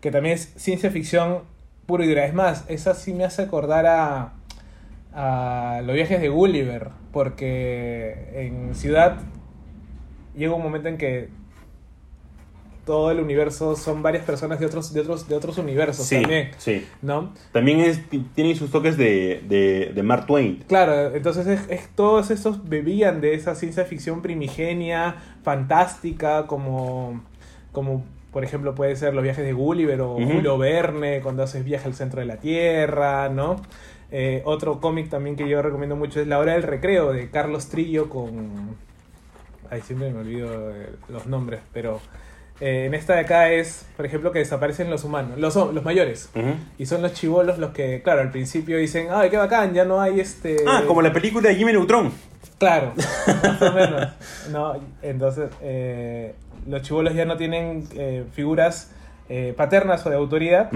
Que también es ciencia ficción puro y dura. Es más, esa sí me hace acordar a. a los viajes de Gulliver. Porque en Ciudad llega un momento en que todo el universo son varias personas de otros, de otros, de otros universos Sí, también. sí. ¿No? También es, tiene sus toques de, de, de Mark Twain. Claro, entonces es, es- todos estos bebían de esa ciencia ficción primigenia, fantástica, como, como por ejemplo puede ser los viajes de Gulliver o Ujú. Julio Verne cuando haces viaje al centro de la Tierra, ¿no? Eh, otro cómic también que yo recomiendo mucho es La Hora del Recreo de Carlos Trillo con... Ay, siempre me olvido los nombres, pero eh, en esta de acá es, por ejemplo, que desaparecen los humanos, los, los mayores. Y son los chivolos los que, claro, al principio dicen, ay, qué bacán, ya no hay este... Ah, como la película de Jimmy Neutron. Claro, más o menos. No, entonces, eh, los chivolos ya no tienen eh, figuras paternas o de autoridad.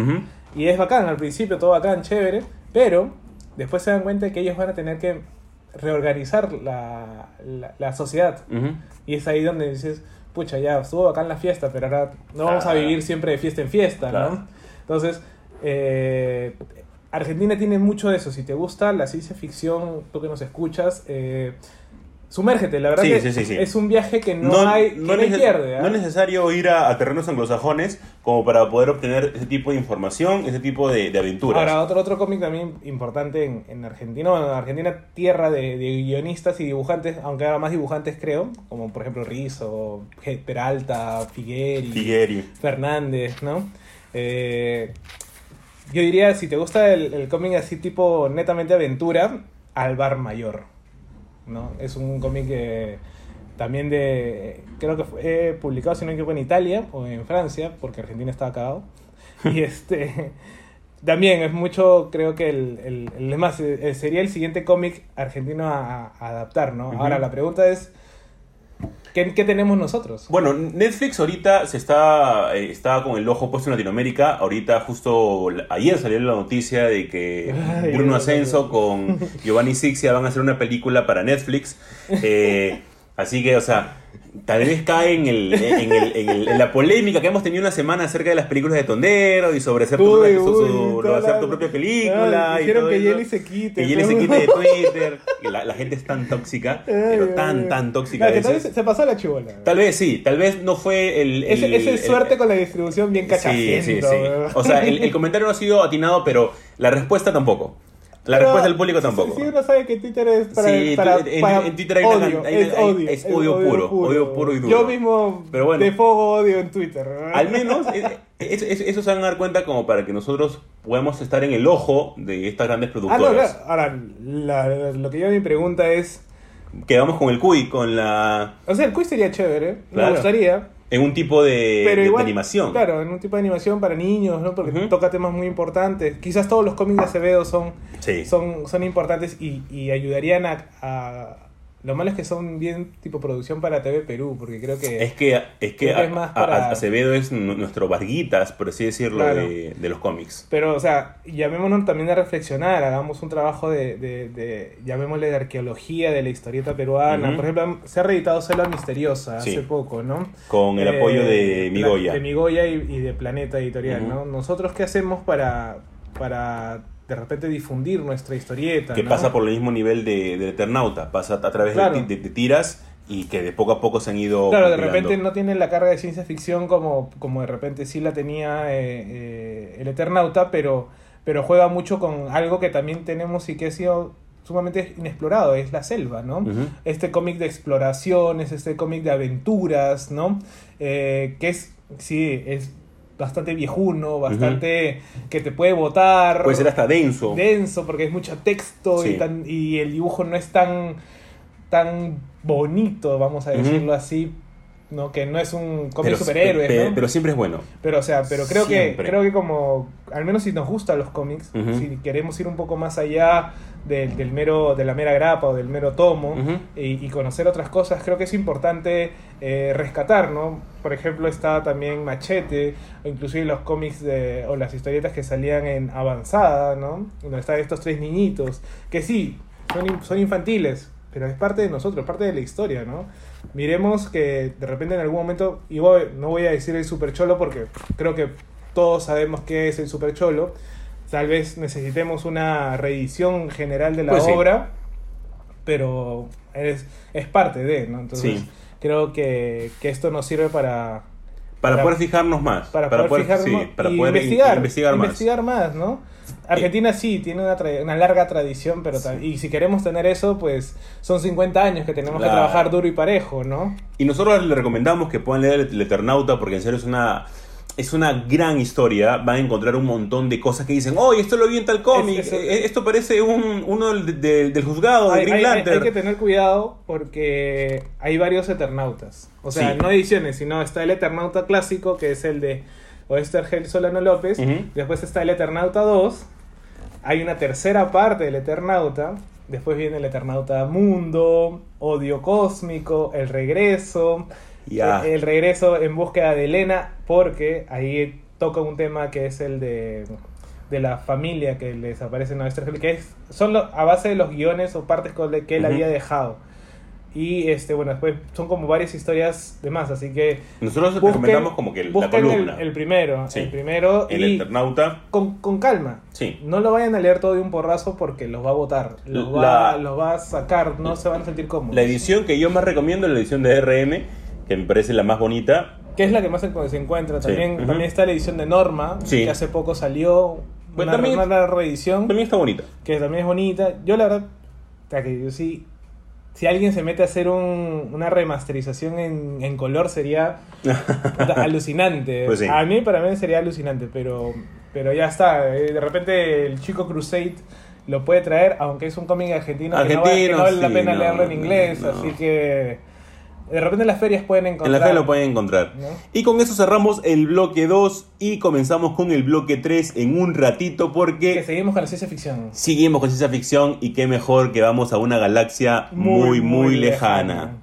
Y es bacán, al principio todo bacán, chévere. Pero después se dan cuenta que ellos van a tener que reorganizar la, la, la sociedad. Y es ahí donde dices, pucha, ya estuvo bacán la fiesta, pero ahora no vamos a vivir siempre de fiesta en fiesta, Claro. ¿no? Entonces, eh, Argentina tiene mucho de eso. Si te gusta la ciencia ficción, tú que nos escuchas, eh, sumérgete. La verdad Sí, que sí, sí, sí. es un viaje que no, hay, que no pierde. ¿ah? no es necesario ir a, a terrenos anglosajones como para poder obtener ese tipo de información, ese tipo de, de aventuras. Ahora, otro, otro cómic también importante en, en Argentina, bueno, Argentina tierra de, de guionistas y dibujantes, aunque ahora más dibujantes creo, como por ejemplo Rizzo, Peralta, Figueri, Figueri. Fernández, ¿no? Eh, yo diría, si te gusta el, el cómic así tipo netamente aventura, Alvar Mayor, ¿no? Es un cómic que también de, creo que fue eh, publicado, si no me equivoco, en Italia o en Francia, porque Argentina estaba cagado. Y este, también es mucho, creo que el, el, el- es más, eh, sería el siguiente cómic argentino a, a adaptar, ¿no? Ahora, la pregunta es, ¿qué, qué tenemos nosotros? Bueno, Netflix ahorita se está, eh, está con el ojo puesto en Latinoamérica. Ahorita justo ayer salió la noticia de que Ay, Bruno Ascenso con Giovanni Sixia van a hacer una película para Netflix. Eh, así que, o sea, tal vez cae en, el, en, el- en el- en la polémica que hemos tenido una semana acerca de las películas de Tondero y sobre hacer tu, Uy, su- uy, su- toda hacer tu propia película. Ay, y dijeron todo que. Yeli se quite, Que Yeli se quite de Twitter. Y la, la gente es tan tóxica, pero tan, ay. tan tóxica. A que tal vez se pasó la chivola. Tal vez sí, tal vez no fue el... el- ese el- suerte con la distribución bien Sí, cachaciendo. sí, sí. weón. O sea, el, el comentario no ha sido atinado, pero la respuesta tampoco. La Pero, respuesta del público tampoco. Sí, uno sabe que Twitter es para, Sí, para, en- para en Twitter hay una odio, can- hay- es hay- odio, es odio puro, odio puro y duro. Yo mismo Pero bueno. de fuego odio en Twitter. Al menos eh, eso, eso- eso se van a dar cuenta como para que nosotros podamos estar en el ojo de estas grandes Ah, no, productoras. claro. Ahora, la- lo que yo mi pregunta es... Quedamos con el CUI, con la... O sea, el quiz sería chévere, Claro. me gustaría, En un tipo de, pero de- igual, de animación. Claro, en un tipo de animación para niños, ¿no? Porque toca temas muy importantes. Quizás todos los cómics de Acevedo son, Sí. son, son importantes y, y ayudarían a, a- Lo malo es que son bien tipo producción para TV Perú, porque creo que... Es que, es que, es más a- Acevedo es nu- nuestro Varguitas, por así decirlo, Claro. de, de los cómics. Pero, o sea, llamémonos también a reflexionar, hagamos un trabajo de, de, de- llamémosle de arqueología de la historieta peruana. Por ejemplo, se ha reeditado Selva Misteriosa Sí. hace poco, ¿no? Con el Eh, apoyo de Pla- Migoya. De Migoya y, y de Planeta Editorial. ¿no? Nosotros, ¿qué hacemos para, para de repente difundir nuestra historieta? que ¿no? pasa por el mismo nivel de, del Eternauta, pasa a través de Claro. de, de tiras y que de poco a poco se han ido. Claro, de repente no tiene la carga de ciencia ficción como, como de repente sí la tenía eh, eh, el Eternauta, pero, pero juega mucho con algo que también tenemos y que ha sido sumamente inexplorado, es la selva, ¿no? Este cómic de exploraciones, este cómic de aventuras, ¿no? Eh, que es, sí, es bastante viejuno, bastante que te puede botar. Puede ser hasta denso. denso porque es mucho texto y, tan- y el dibujo no es tan tan bonito, vamos a decirlo así, ¿no? Que no es un cómic superhéroe, pero siempre es bueno. Pero, o sea, pero creo que, creo que como, al menos si nos gustan los cómics, si queremos ir un poco más allá del, del mero, de la mera grapa o del mero tomo y, y conocer otras cosas, creo que es importante eh, rescatar, ¿no? Por ejemplo, está también Machete, o inclusive los cómics de, o las historietas que salían en Avanzada, ¿no? Donde están estos tres niñitos, que sí, son, son infantiles, pero es parte de nosotros, parte de la historia, ¿no? Miremos que de repente en algún momento, y voy- no voy a decir el super cholo porque creo que todos sabemos qué es el super cholo, tal vez necesitemos una reedición general de la Pues sí. obra, pero es, es parte de, ¿no? Entonces Sí. creo que, que esto nos sirve para, Para, Para- poder fijarnos más. para, poder, fijarnos sí, para y poder in- investigar, investigar más. investigar más, ¿no? Argentina sí tiene una, una larga tradición, pero y si queremos tener eso, pues son 50 años que tenemos Claro. que trabajar duro y parejo, ¿no? Y nosotros les recomendamos que puedan leer el Eternauta porque en serio es una es una gran historia. Van a encontrar un montón de cosas que dicen, oye, esto lo vi en tal cómic, Es- es- eh, esto parece un, uno del, del- del juzgado de Hay, Green hay- Lantern. hay que tener cuidado porque hay varios Eternautas. O sea, Sí. no ediciones, sino está el Eternauta clásico, que es el de Oestergel Solano López. Después está el Eternauta 2. Hay una tercera parte del Eternauta. Después viene el Eternauta Mundo, Odio Cósmico, El Regreso. Ya. El, el Regreso en búsqueda de Elena, porque ahí toca un tema que es el de, de la familia que les aparece en Oestergel, que es, son lo- a base de los guiones o partes que él Ujú. había dejado. Y este, bueno, después son como varias historias de más, así que Nosotros busquen- recomendamos como que la busquen el- columna. El, primero, Sí. el primero El y Eternauta. con, con calma. Sí. No lo vayan a leer todo de un porrazo porque los va a botar, los, La- va, los va a sacar, no se van a sentir cómodos. La edición que yo más recomiendo es la edición de RM, que me parece la más bonita. que es la que más se encuentra. Sí. También, también está la edición de Norma, Sí. que hace poco salió. Bueno, una, también- una reedición También está bonita. que también es bonita. Yo la verdad, que yo sí, si alguien se mete a hacer un- una remasterización en, en color sería alucinante. Pues sí. A mí para mí sería alucinante, pero, pero ya está. Eh, De repente el chico Crusade lo puede traer, aunque es un cómic argentino, que no, va- que Argentino, no vale la sí, pena no, leerlo en no, inglés, no. así que de repente en las ferias pueden En encontrar. la fe lo pueden encontrar. ¿no? Y con eso cerramos el bloque 2 y comenzamos con el bloque 3 en un ratito Que porque seguimos con la ciencia ficción. seguimos con ciencia ficción y qué mejor que vamos a una galaxia muy, muy, lejana.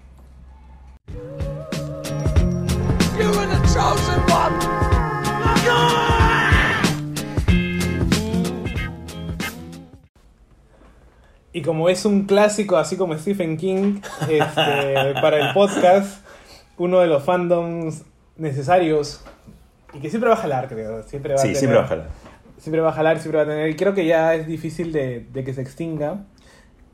Y como es un clásico, así como Stephen King, este, para el podcast, uno de los fandoms necesarios y que siempre va a jalar, creo. Siempre va a Sí, tener- siempre va a jalar. Siempre va a jalar, siempre va a tener. Y creo que ya es difícil de, de que se extinga.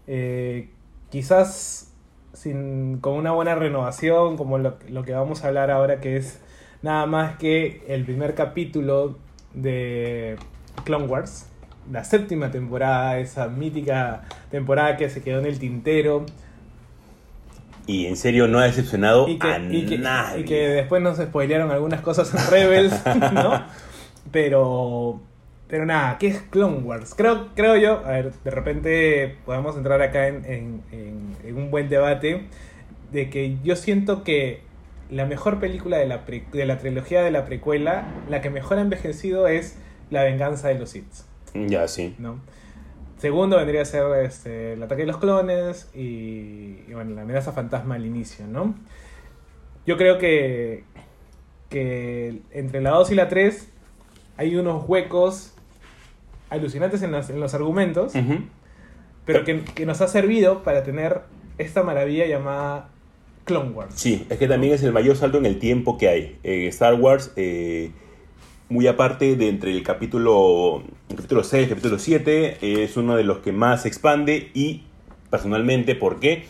Eh, quizás sin, con una buena renovación, como lo, lo que vamos a hablar ahora, que es nada más que el primer capítulo de Clone Wars. La séptima temporada, esa mítica temporada que se quedó en el tintero. Y en serio no ha decepcionado Y que, a y que- nadie. y que después nos spoilearon algunas cosas en Rebels, ¿no? Pero, pero nada, ¿qué es Clone Wars? Creo, creo yo, a ver, de repente podemos entrar acá en, en- en- en un buen debate de que yo siento que la mejor película de la, pre- de la trilogía de la precuela, la que mejor ha envejecido es La venganza de los Sith, Ya, sí. ¿no? Segundo vendría a ser este, El ataque de los clones y, y, bueno, La amenaza fantasma al inicio, ¿no? Yo creo que, que entre la 2 y la 3 hay unos huecos alucinantes en los, en los argumentos, pero que, que nos ha servido para tener esta maravilla llamada Clone Wars. Sí, es que también es el mayor salto en el tiempo que hay. En Star Wars, eh, muy aparte de entre el capítulo, el capítulo 6 y el capítulo 7, eh, es uno de los que más se expande y personalmente, ¿por qué?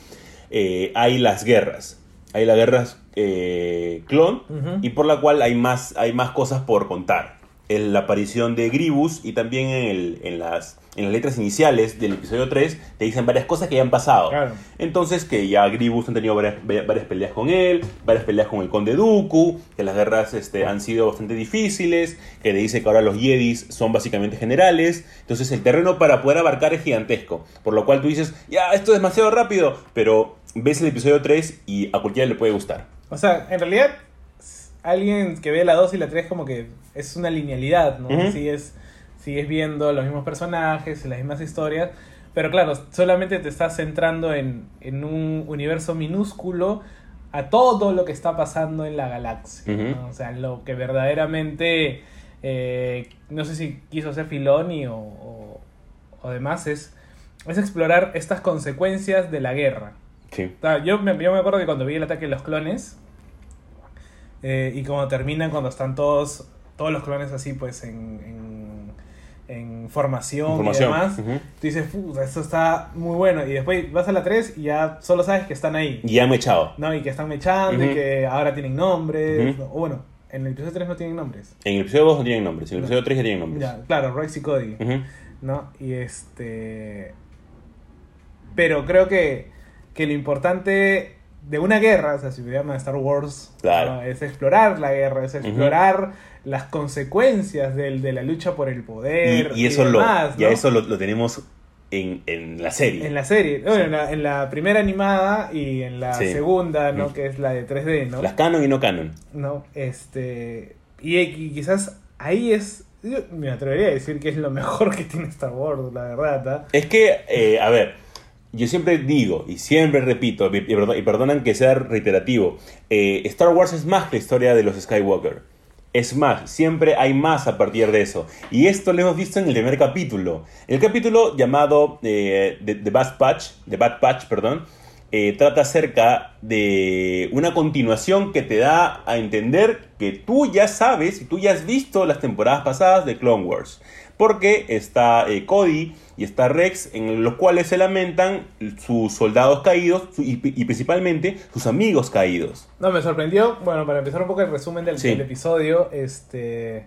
Eh, hay las guerras. Hay las guerras eh, clon y por la cual hay más, hay más cosas por contar. En la aparición de Gribus y también en, el- en las, en las letras iniciales del episodio 3 te dicen varias cosas que ya han pasado. Claro. Entonces que ya Gribus han tenido varias, varias peleas con él, varias peleas con el Conde Dooku, que las guerras este, han sido bastante difíciles, que te dice que ahora los Jedis son básicamente generales, entonces el terreno para poder abarcar es gigantesco, por lo cual tú dices, ya, esto es demasiado rápido, pero ves el episodio 3 y a cualquiera le puede gustar. O sea, en realidad, alguien que ve la 2 y la 3 como que es una linealidad, ¿no? Sigues, sigues viendo los mismos personajes, las mismas historias, pero claro, solamente te estás centrando en, en un universo minúsculo a todo lo que está pasando en la galaxia. O sea, lo que verdaderamente, eh, no sé si quiso hacer Filoni o, o, o demás, es, es explorar estas consecuencias de la guerra. Sí. O sea, yo, me, yo me acuerdo que cuando vi el ataque de los clones eh, y como terminan cuando están todos todos los clones así pues en, en, en formación, Información. y demás, tú dices, puta, esto está muy bueno. Y después vas a la 3 y ya solo sabes que están ahí. Y ya me he echado. ¿no? Y que están mechando y Ujú. que ahora tienen nombres. O bueno, en el episodio 3 no tienen nombres. En el episodio 2 no tienen nombres, en el episodio 3 ya tienen nombres. Ya, claro, Rex y Cody. ¿no? Y este. Pero creo que, que lo importante de una guerra, o sea, si llama Star Wars, Claro. ¿no? es explorar la guerra, es explorar las consecuencias del, de la lucha por el poder. Y, y eso, lo, demás, ya ¿no? eso lo, lo tenemos en, en la serie. En la serie, bueno, en, la, en la primera animada y en la Sí. segunda, ¿no? Mm. Que es la de 3D, ¿no? Las canon y no canon. No, este. Y, y quizás ahí es. Yo me atrevería a decir que es lo mejor que tiene Star Wars, la verdad. ¿ah? Es que, eh, a ver, yo siempre digo y siempre repito, y, y perdo- y perdonan que sea reiterativo, eh, Star Wars es más que la historia de los Skywalker. Es más, siempre hay más a partir de eso. Y esto lo hemos visto en el primer capítulo. El capítulo llamado eh, The, The Bad Patch, The Bad Patch, perdón, eh, trata acerca de una continuación que te da a entender que tú ya sabes y tú ya has visto las temporadas pasadas de Clone Wars. Porque está eh, Cody y está Rex, en los cuales se lamentan sus soldados caídos y, y principalmente sus amigos caídos. No, me sorprendió. Bueno, para empezar un poco el resumen del, Sí. del episodio, este.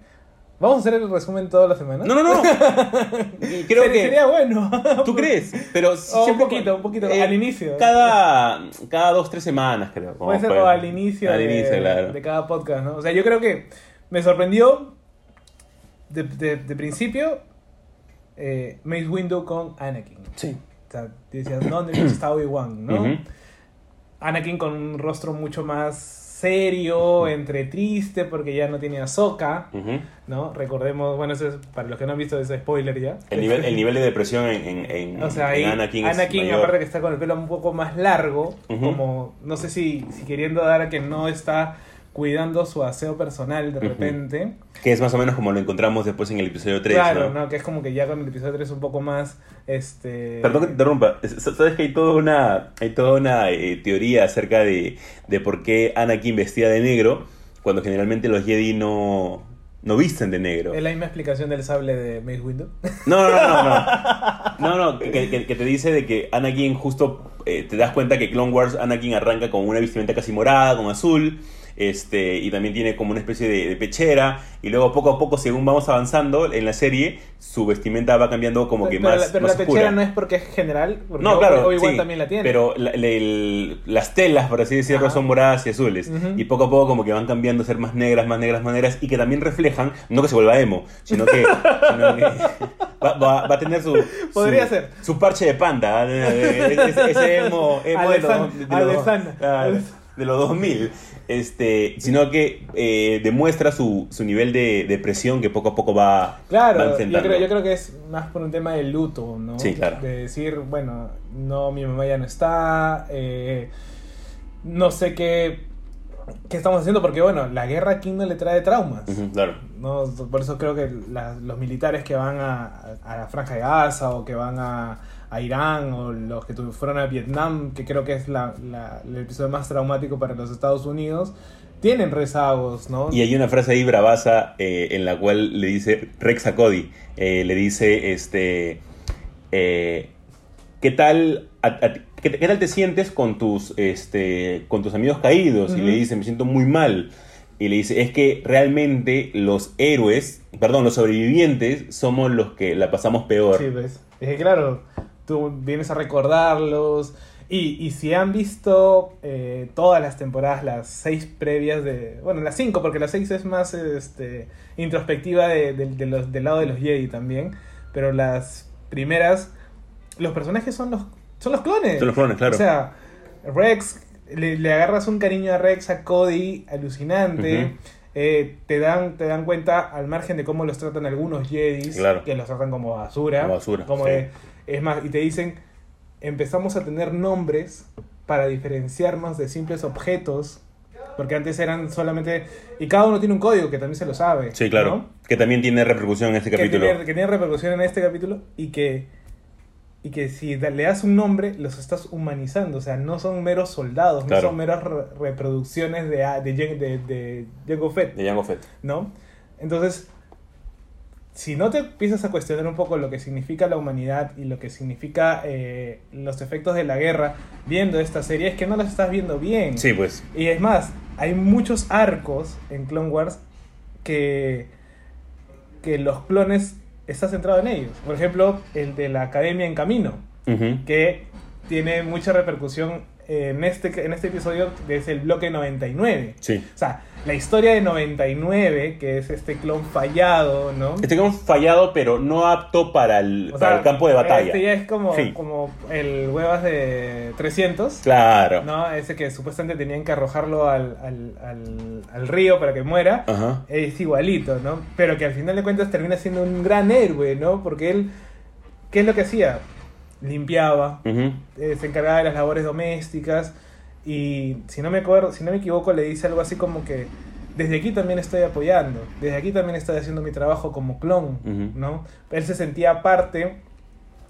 ¿Vamos a hacer el resumen toda la semana? No, no, no. Creo que... Sería bueno. ¿Tú crees? Pero un poquito, un poquito, al inicio. Cada, cada dos, tres semanas, creo. Puede ser al inicio, Al de, inicio, claro. de cada podcast, ¿no? O sea, yo creo que me sorprendió de, de- de principio eh, Mace Windu con Anakin. Sí. O sea, decías, ¿dónde está Obi-Wan, no? Anakin con un rostro mucho más serio, entre triste, porque ya no tiene a Sokka, Ujú. ¿no? Recordemos, bueno, eso es, para los que no han visto, ese spoiler ya. El nivel, el nivel de depresión en, en, en- O sea, en ahí Anakin, Anakin, es aparte que está con el pelo un poco más largo, como, no sé si, si queriendo dar a que no está cuidando su aseo personal de repente. Que es más o menos como lo encontramos después en el episodio 3. claro, ¿no? ¿no? Que es como que ya con el episodio 3 un poco más, este... Perdón que te interrumpa. Sabes que hay toda una, hay toda una eh, teoría acerca de, de por qué Anakin vestía de negro cuando generalmente los Jedi no, no visten de negro. Es la misma explicación del sable de Mace Windu. No, no, no, no. No, no, que, que- que te dice de que Anakin justo eh, te das cuenta que Clone Wars Anakin arranca con una vestimenta casi morada, con azul, este, y también tiene como una especie de, de pechera, y luego poco a poco, según vamos avanzando en la serie, su vestimenta va cambiando como que pero más, la, pero más la oscura. pechera no es porque es general, porque No, claro, Obi-Wan sí, también la tiene. Pero la- la- el- las telas, por así decirlo, Ajá. son moradas y azules. Y poco a poco como que van cambiando a ser más negras, más negras, más negras. Y que también reflejan, no que se vuelva emo, sino que, sino que va, va- va a tener su... Podría su- ser. Su parche de panda. Ese, ese emo... emo de los- de los- de los 2000, este, sino que eh, demuestra su, su nivel de depresión que poco a poco va, va Claro, yo enfrentando. creo, yo creo que es más por un tema de luto, ¿no? Sí, claro. De decir, bueno, no, mi mamá ya no está, eh, no sé qué, qué estamos haciendo, porque bueno, la guerra aquí no le trae traumas. Claro. ¿no? Por eso creo que la- los militares que van a, a la Franja de Gaza o que van a, a Irán o los que fueron a Vietnam, que creo que es la, la- el episodio más traumático para los Estados Unidos, tienen rezagos, ¿no? Y hay una frase ahí bravaza eh, en la cual le dice Rex a Cody, eh, le dice, este, eh, ¿qué tal, a- a qué, qué tal te sientes con tus, este, con tus amigos caídos? Y Ujú. le dice, me siento muy mal. Y le dice, es que realmente los héroes, perdón, los sobrevivientes somos los que la pasamos peor. Sí, pues. Es que claro, tú vienes a recordarlos. Y, y si han visto eh, todas las temporadas, las seis previas de. Bueno, las cinco, porque las seis es más este, introspectiva de- de- de los, del lado de los Jedi también. Pero las primeras, los personajes son los, son los clones. Son los clones, claro. O sea, Rex, le, le agarras un cariño a Rex, a Cody, alucinante. Eh, te, dan, te dan cuenta al margen de cómo los tratan algunos Jedis, Claro. que los tratan como basura. Como basura, Como sí. de- es más, y te dicen, empezamos a tener nombres para diferenciarnos de simples objetos, porque antes eran solamente... Y cada uno tiene un código que también se lo sabe. Sí, claro. ¿no? Que también tiene repercusión en este Que capítulo. tiene, que tiene repercusión en este capítulo y que, y que si le das un nombre, los estás humanizando. O sea, no son meros soldados, Claro. no son meras re- reproducciones de, de, de, de Jango Fett. De Jango Fett. ¿no? Entonces, si no te empiezas a cuestionar un poco lo que significa la humanidad y lo que significa eh, los efectos de la guerra viendo esta serie, es que no las estás viendo bien. Sí, pues. Y es más, hay muchos arcos en Clone Wars que, que los clones está centrado en ellos. Por ejemplo, el de la Academia en Camino, que tiene mucha repercusión en este, en este episodio desde el bloque 99. Sí. O sea, la historia de 99, que es este clon fallado, ¿no? Este como fallado, pero no apto para el, O para sea, el campo de batalla. Este ya es como, Sí. como el huevas de 300. Claro. ¿no? Ese que supuestamente tenían que arrojarlo al, al, al, al río para que muera. Ajá. Es igualito, ¿no? Pero que al final de cuentas termina siendo un gran héroe, ¿no? Porque él, ¿qué es lo que hacía? Limpiaba, eh, se encargaba de las labores domésticas y si no me acuerdo, si no me equivoco le dice algo así como que desde aquí también estoy apoyando, desde aquí también estoy haciendo mi trabajo como clon. ¿no? Él se sentía parte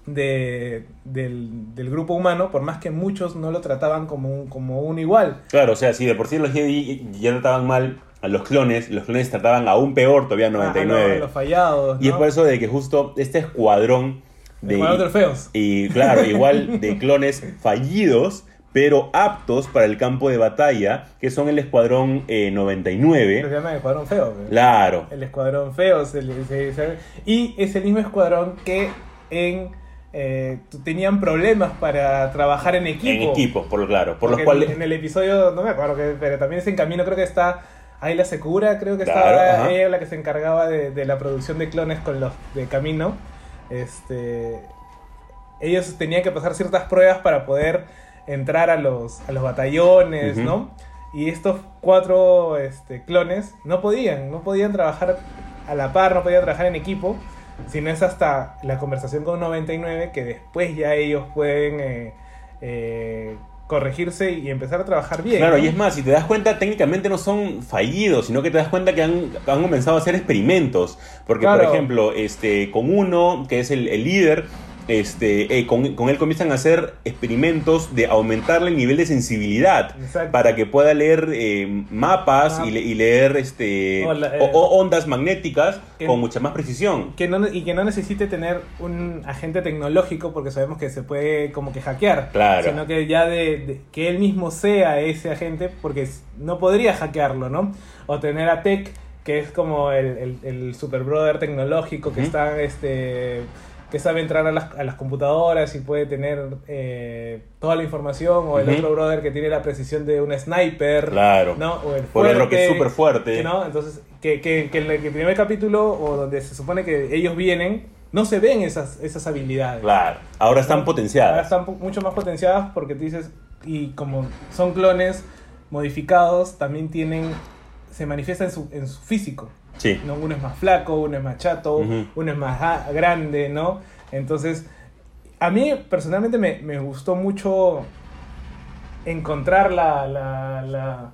de, del, del grupo humano, por más que muchos no lo trataban como un, como un igual. Claro, o sea, si de por sí los Jedi ya trataban mal a los clones, los clones trataban aún peor todavía a A- a 99. los, a los fallados, y es ¿no? por eso de que justo este escuadrón de... Jugador de feos. Y claro, igual de clones fallidos, pero aptos para el campo de batalla, que son el escuadrón eh, Se 99. llama el escuadrón feo. Claro. El escuadrón feo. se le- se- se- y es el mismo escuadrón que en eh, tenían problemas para trabajar en equipo. En equipos, por lo claro. Por los cuales... En el episodio, no me acuerdo, que- pero también es en camino, creo que está Ayla Secura, creo que Claro, estaba ajá. ella la que se encargaba de, de la producción de clones con los de camino. Este, ellos tenían que pasar ciertas pruebas para poder entrar a los, a los batallones. ¿no? Y estos cuatro este, clones no podían, no podían trabajar a la par, no podían trabajar en equipo, sino es hasta la conversación con 99 que después ya ellos pueden eh, eh, corregirse y empezar a trabajar bien. Claro, ¿no? y es más, si te das cuenta, técnicamente no son fallidos, sino que te das cuenta que han, han comenzado a hacer experimentos. Porque, por ejemplo, este, con uno, que es el, el líder, este, eh, con, con él comienzan a hacer experimentos de aumentarle el nivel de sensibilidad Exacto. para que pueda leer eh, mapas Ah. y, le- y leer este, eh, o ondas magnéticas que- con mucha más precisión. Que no, y que no necesite tener un agente tecnológico porque sabemos que se puede como que hackear. Claro. Sino que ya de, de- que él mismo sea ese agente porque no podría hackearlo, ¿no? O tener a Tech, que es como el, el, el super brother tecnológico que está, este que sabe entrar a las, a las computadoras y puede tener eh, toda la información, o el otro brother que tiene la precisión de un sniper, Claro. ¿no? O el O el otro que es fuerte, súper fuerte. ¿no? Entonces, que, que, que en el primer capítulo, o donde se supone que ellos vienen, no se ven esas, esas habilidades. Claro, ahora están Ahora potenciadas. están po- mucho más potenciadas porque tú dices, y como son clones, modificados también tienen, se manifiesta en su, en su físico. Sí. ¿no? Uno es más flaco, uno es más chato, uno es más grande, ¿no? Entonces, a mí personalmente me, me gustó mucho encontrar la, la, la-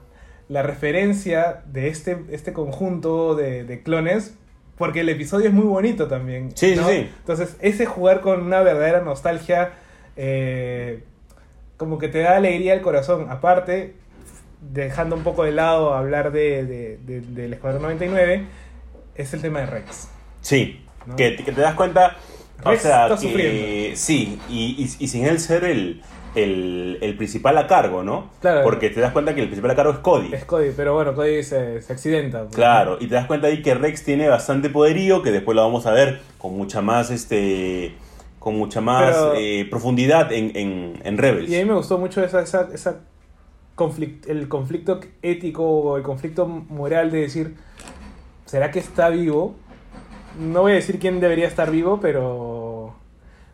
la referencia de este, este conjunto de, de clones, porque el episodio es muy bonito también. Sí, sí, ¿no? sí. Entonces, ese jugar con una verdadera nostalgia, eh, como que te da alegría al corazón. Aparte, dejando un poco de lado hablar de, de- de- del Escuadrón 99, es el tema de Rex. Sí, ¿No? que, que te das cuenta, o sea, está que sufriendo. sí, y, y- y sin él ser el, el, el principal a cargo, ¿no? Claro. Porque te das cuenta que el principal a cargo es Cody. Es Cody, pero bueno, Cody se, se accidenta. pues. Claro, y te das cuenta ahí que Rex tiene bastante poderío, que después lo vamos a ver con mucha más, este, con mucha más Pero- eh, profundidad en, en, en Rebels. Y a mí me gustó mucho esa, esa, esa conflict- el conflicto ético o el conflicto moral de decir, ¿será que está vivo? No voy a decir quién debería estar vivo, pero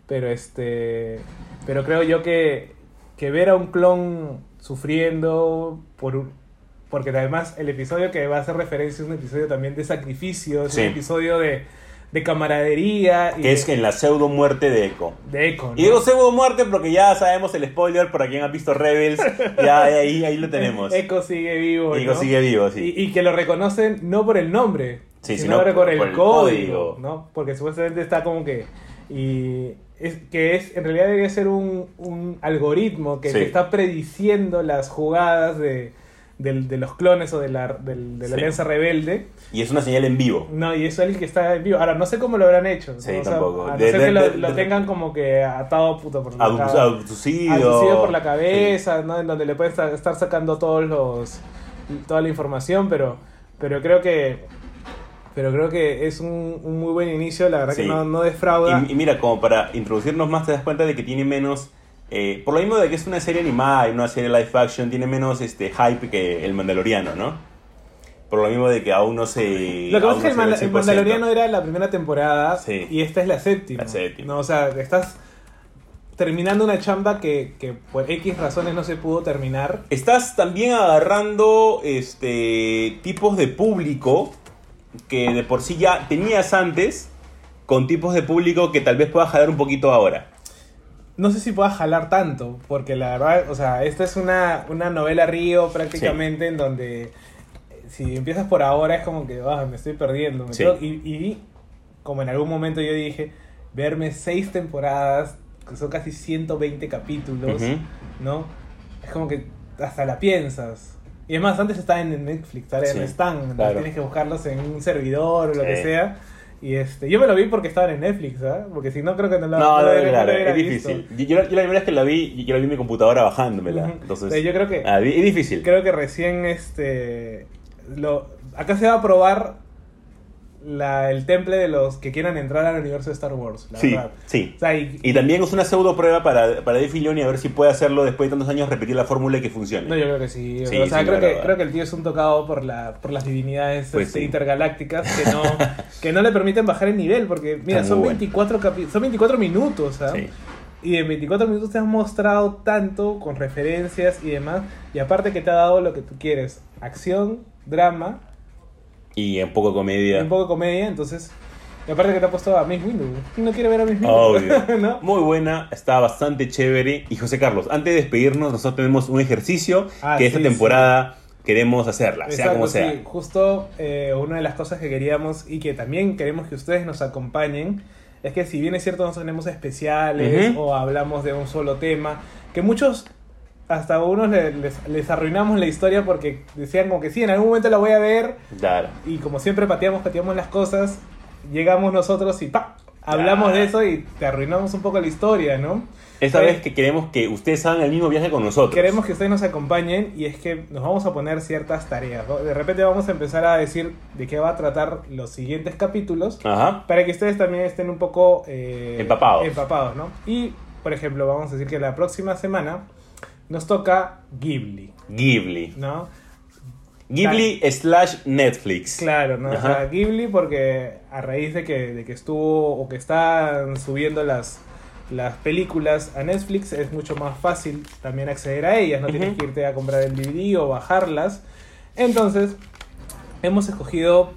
pero este pero creo yo que, que ver a un clon sufriendo por un- porque además el episodio que va a hacer referencia es un episodio también de sacrificio, es Sí. un episodio de, de camaradería y que es de, en la pseudo muerte de Echo. de eco. Y digo pseudo muerte porque ya sabemos el spoiler para quien ha visto Rebels, ya ahí, ahí lo tenemos. Echo sigue vivo. Echo ¿no? sigue vivo, sí. Y, y que lo reconocen no por el nombre, Sí, sino, sino por, por- el, por el código, código. ¿no? Porque supuestamente está como que... Y es, que es, en realidad debería ser un, un algoritmo que Sí. te está prediciendo las jugadas de, del- de los clones o de la, del- de la Sí. Alianza Rebelde. Y es una señal en vivo. No, y es el que está en vivo. Ahora, no sé cómo lo habrán hecho. Sí, O sea, tampoco. a no De- ser de- que lo, tengan como que atado puta por la cara abducido. abducido por la cabeza, ¿no? En donde le pueden estar, estar sacando todos los toda la información, pero pero creo que pero creo que es un, un muy buen inicio, la verdad Sí. que no, no defrauda. Y, y mira, como para introducirnos más, te das cuenta de que tiene menos. Eh, por lo mismo de que es una serie animada y una serie live action, tiene menos este hype que el Mandaloriano, ¿no? Por lo mismo de que aún no se. Lo que pasa es que el, no se ve Manda- al el 100%. Mandaloriano era la primera temporada Sí. y esta es la séptima. La séptima. ¿no? O sea, estás terminando una chamba que, que por X razones no se pudo terminar. Estás también agarrando este tipos de público que de por sí ya tenías antes con tipos de público que tal vez puedas jalar un poquito ahora. No sé si pueda jalar tanto, porque la verdad, o sea, esta es una, una novela río prácticamente en donde eh, si empiezas por ahora es como que ah, me estoy perdiendo. me Sí. tengo- y, y como en algún momento yo dije, verme seis temporadas, que son casi 120 capítulos. ¿no? Es como que hasta la piensas. Y además, antes estaban en Netflix, ahora no están, claro. tienes que buscarlos en un servidor o lo que sea. Y este, yo me lo vi porque estaban en Netflix, ¿ah? Porque si no, creo que no lo No, no no, claro, es visto. difícil. Yo, yo la la primera vez que la vi, yo la vi en mi computadora bajándomela. Entonces, Sí, yo creo que- ah, es difícil. Creo que recién este lo acá se va a probar la, el temple de los que quieran entrar al universo de Star Wars, la Sí, verdad. sí. O sea, y- Y también es una pseudo prueba para, para Dave Filoni a ver si puede hacerlo después de tantos años, repetir la fórmula y que funcione. no, yo creo que sí. Sí, o sea, creo, que, creo que el tío es un tocado por la por las divinidades Pues este, sí. intergalácticas que no, que no le permiten bajar el nivel. Porque, mira, son muy bueno. 24, capi- son 24 minutos. Sí. Y en 24 minutos te han mostrado tanto con referencias y demás. Y aparte que te ha dado lo que tú quieres. Acción, drama, Y un poco comedia. un poco comedia. Entonces, y aparte que te ha puesto a Miss. ¿Quién no quiere ver a Miss Windu? Obvio. ¿No? Muy buena, está bastante chévere. Y José Carlos, antes de despedirnos, nosotros tenemos un ejercicio Ah, que esta sí, temporada queremos hacerla, sea Exacto, como sea. sí. Justo eh, una de las cosas que queríamos y que también queremos que ustedes nos acompañen es que si bien es cierto nosotros tenemos especiales Ujú. o hablamos de un solo tema, que muchos hasta a unos le- les, les arruinamos la historia porque decían como que sí, en algún momento la voy a ver Claro. y como siempre pateamos, pateamos las cosas, llegamos nosotros y ¡pa! Hablamos Ah. de eso y te arruinamos un poco la historia, ¿no? Esta Eh, vez que queremos que ustedes hagan el mismo viaje con nosotros. Queremos que ustedes nos acompañen y es que nos vamos a poner ciertas tareas. ¿no? De repente vamos a empezar a decir de qué va a tratar los siguientes capítulos Ajá. para que ustedes también estén un poco eh, Empapados. empapados, ¿no? Y, por ejemplo, vamos a decir que la próxima semana nos toca Ghibli, Ghibli. ¿no? Ghibli slash Netflix. Claro, ¿no? O sea, Ghibli porque a raíz de que, de que estuvo o que están subiendo las las películas a Netflix es mucho más fácil también acceder a ellas, no tienes que irte a comprar el DVD o bajarlas. Entonces, hemos escogido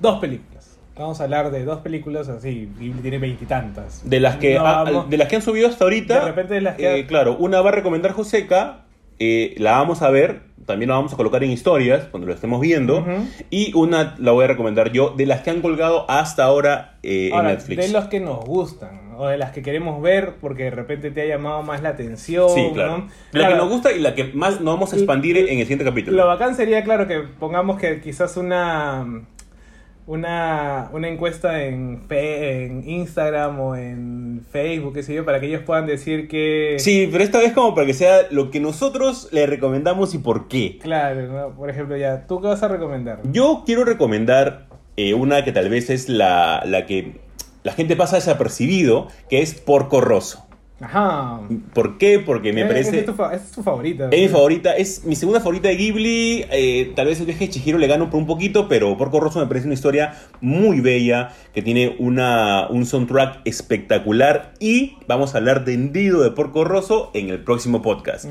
dos películas. Vamos a hablar de dos películas así, Ghibli tiene veintitantas. De las que No ha- vamos- de las que han subido hasta ahorita. De repente de las que- eh, claro, una va a recomendar Joseca. eh, la vamos a ver. También la vamos a colocar en historias cuando lo estemos viendo. Y una la voy a recomendar yo de las que han colgado hasta ahora eh, Ahora, en Netflix. de los que nos gustan, o de las que queremos ver porque de repente te ha llamado más la atención. Sí, claro. ¿no? La que nos gusta y la que más nos vamos a expandir en el siguiente capítulo. Lo bacán sería, claro, que pongamos que quizás una una, una encuesta en, fe- en Instagram o en Facebook, qué sé yo, para que ellos puedan decir que... Sí, pero esta vez como para que sea lo que nosotros le recomendamos y por qué. Claro, ¿no? por ejemplo, ya, ¿tú qué vas a recomendar? Yo quiero recomendar eh, una que tal vez es la, la que la gente pasa desapercibido, que es Porco Rosso. Ajá. ¿Por qué? Porque me Eh, parece... es tu, es tu favorita. Es mi favorita, es mi segunda favorita de Ghibli. eh, tal vez el viaje de Chihiro le gano por un poquito, pero Porco Rosso me parece una historia muy bella, que tiene una, un soundtrack espectacular. Y vamos a hablar de hendido de Porco Rosso en el próximo podcast.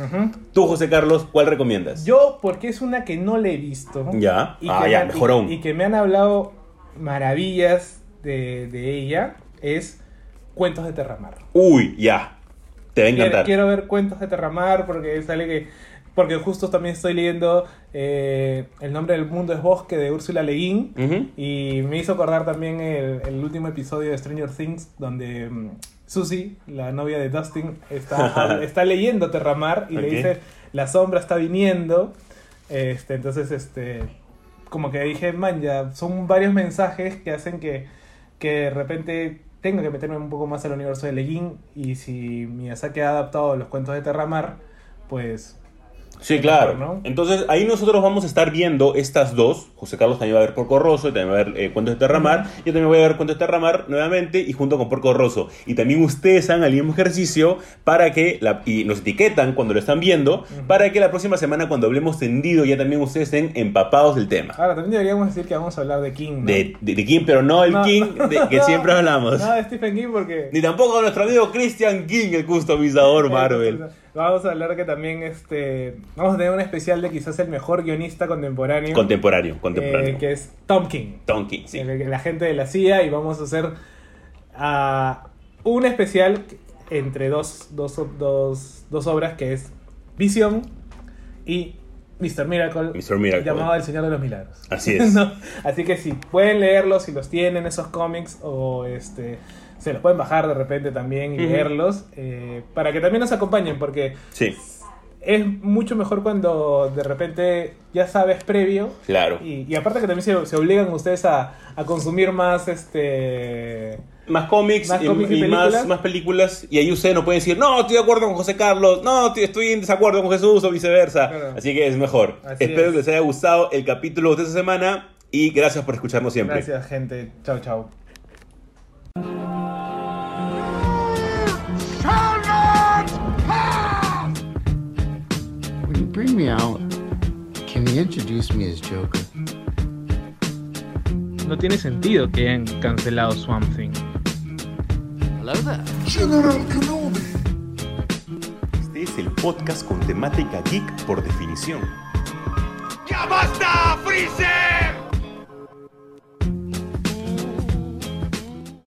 Tú, José Carlos, ¿cuál recomiendas? Yo, porque es una que no le he visto. Ya. Y Ah, que ya, me mejor y- aún. Y que me han hablado maravillas de, de ella. Es Cuentos de Terramar. Uy, ya. Te va a encantar. quiero ver Cuentos de Terramar porque sale que. Porque justo también estoy leyendo eh, El nombre del mundo es bosque de Úrsula Le Guin. Ujú. Y me hizo acordar también el, el último episodio de Stranger Things, donde mm, Susie, la novia de Dustin, está, está leyendo Terramar y le dice, la sombra está viniendo. Este, entonces, este, como que dije, man, ya son varios mensajes que hacen que, que de repente tenga que meterme un poco más al universo de Leguín. Y si Miyazaki ha adaptado los cuentos de Terramar, pues Sí, claro. ¿no? Entonces ahí nosotros vamos a estar viendo estas dos. José Carlos también va a ver Porco Rosso, y también va a ver eh, Cuentos de Terramar. Yo también voy a ver Cuentos de Terramar nuevamente y junto con Porco Rosso. Y también ustedes hagan el mismo ejercicio para que, la, y nos etiquetan cuando lo están viendo, para que la próxima semana cuando hablemos tendido ya también ustedes estén empapados del tema. ahora también deberíamos decir que vamos a hablar de King. ¿no? De, de, de King, pero no el No. King de, que siempre hablamos. No, de Stephen King porque... Ni tampoco nuestro amigo Christian King, el customizador Marvel. Vamos a hablar que también este vamos a tener un especial de quizás el mejor guionista contemporáneo, Contemporáneo, eh, contemporáneo. que es Tom King, Tom King, sí. el- la gente de la CIA y vamos a hacer ah, un especial entre dos, dos, dos, dos obras que es Vision y Mr. Miracle, Mr. Miracle. llamado El Señor de los Milagros. Así es. ¿No? Así que si pueden leerlos, si los tienen esos cómics o este se los pueden bajar de repente también y eh, para que también nos acompañen porque Sí, es mucho mejor cuando de repente ya sabes previo claro. y, y aparte que también se, se obligan ustedes a, a consumir más este Más cómics, Más y, cómics y y más, películas. más películas. Y ahí ustedes no pueden decir, no, estoy de acuerdo con José Carlos, no, estoy- estoy en desacuerdo con Jesús o viceversa. Claro. Así que es mejor. Así Espero es. que les haya gustado el capítulo de esta semana y gracias por escucharnos siempre. gracias gente chao chao! When you bring me out, can you introduce me as Joker? no tiene sentido que hayan cancelado Swamp Thing Hello there. General Kenobi! Este es el podcast con temática geek por definición. ¡Ya basta, Freezer!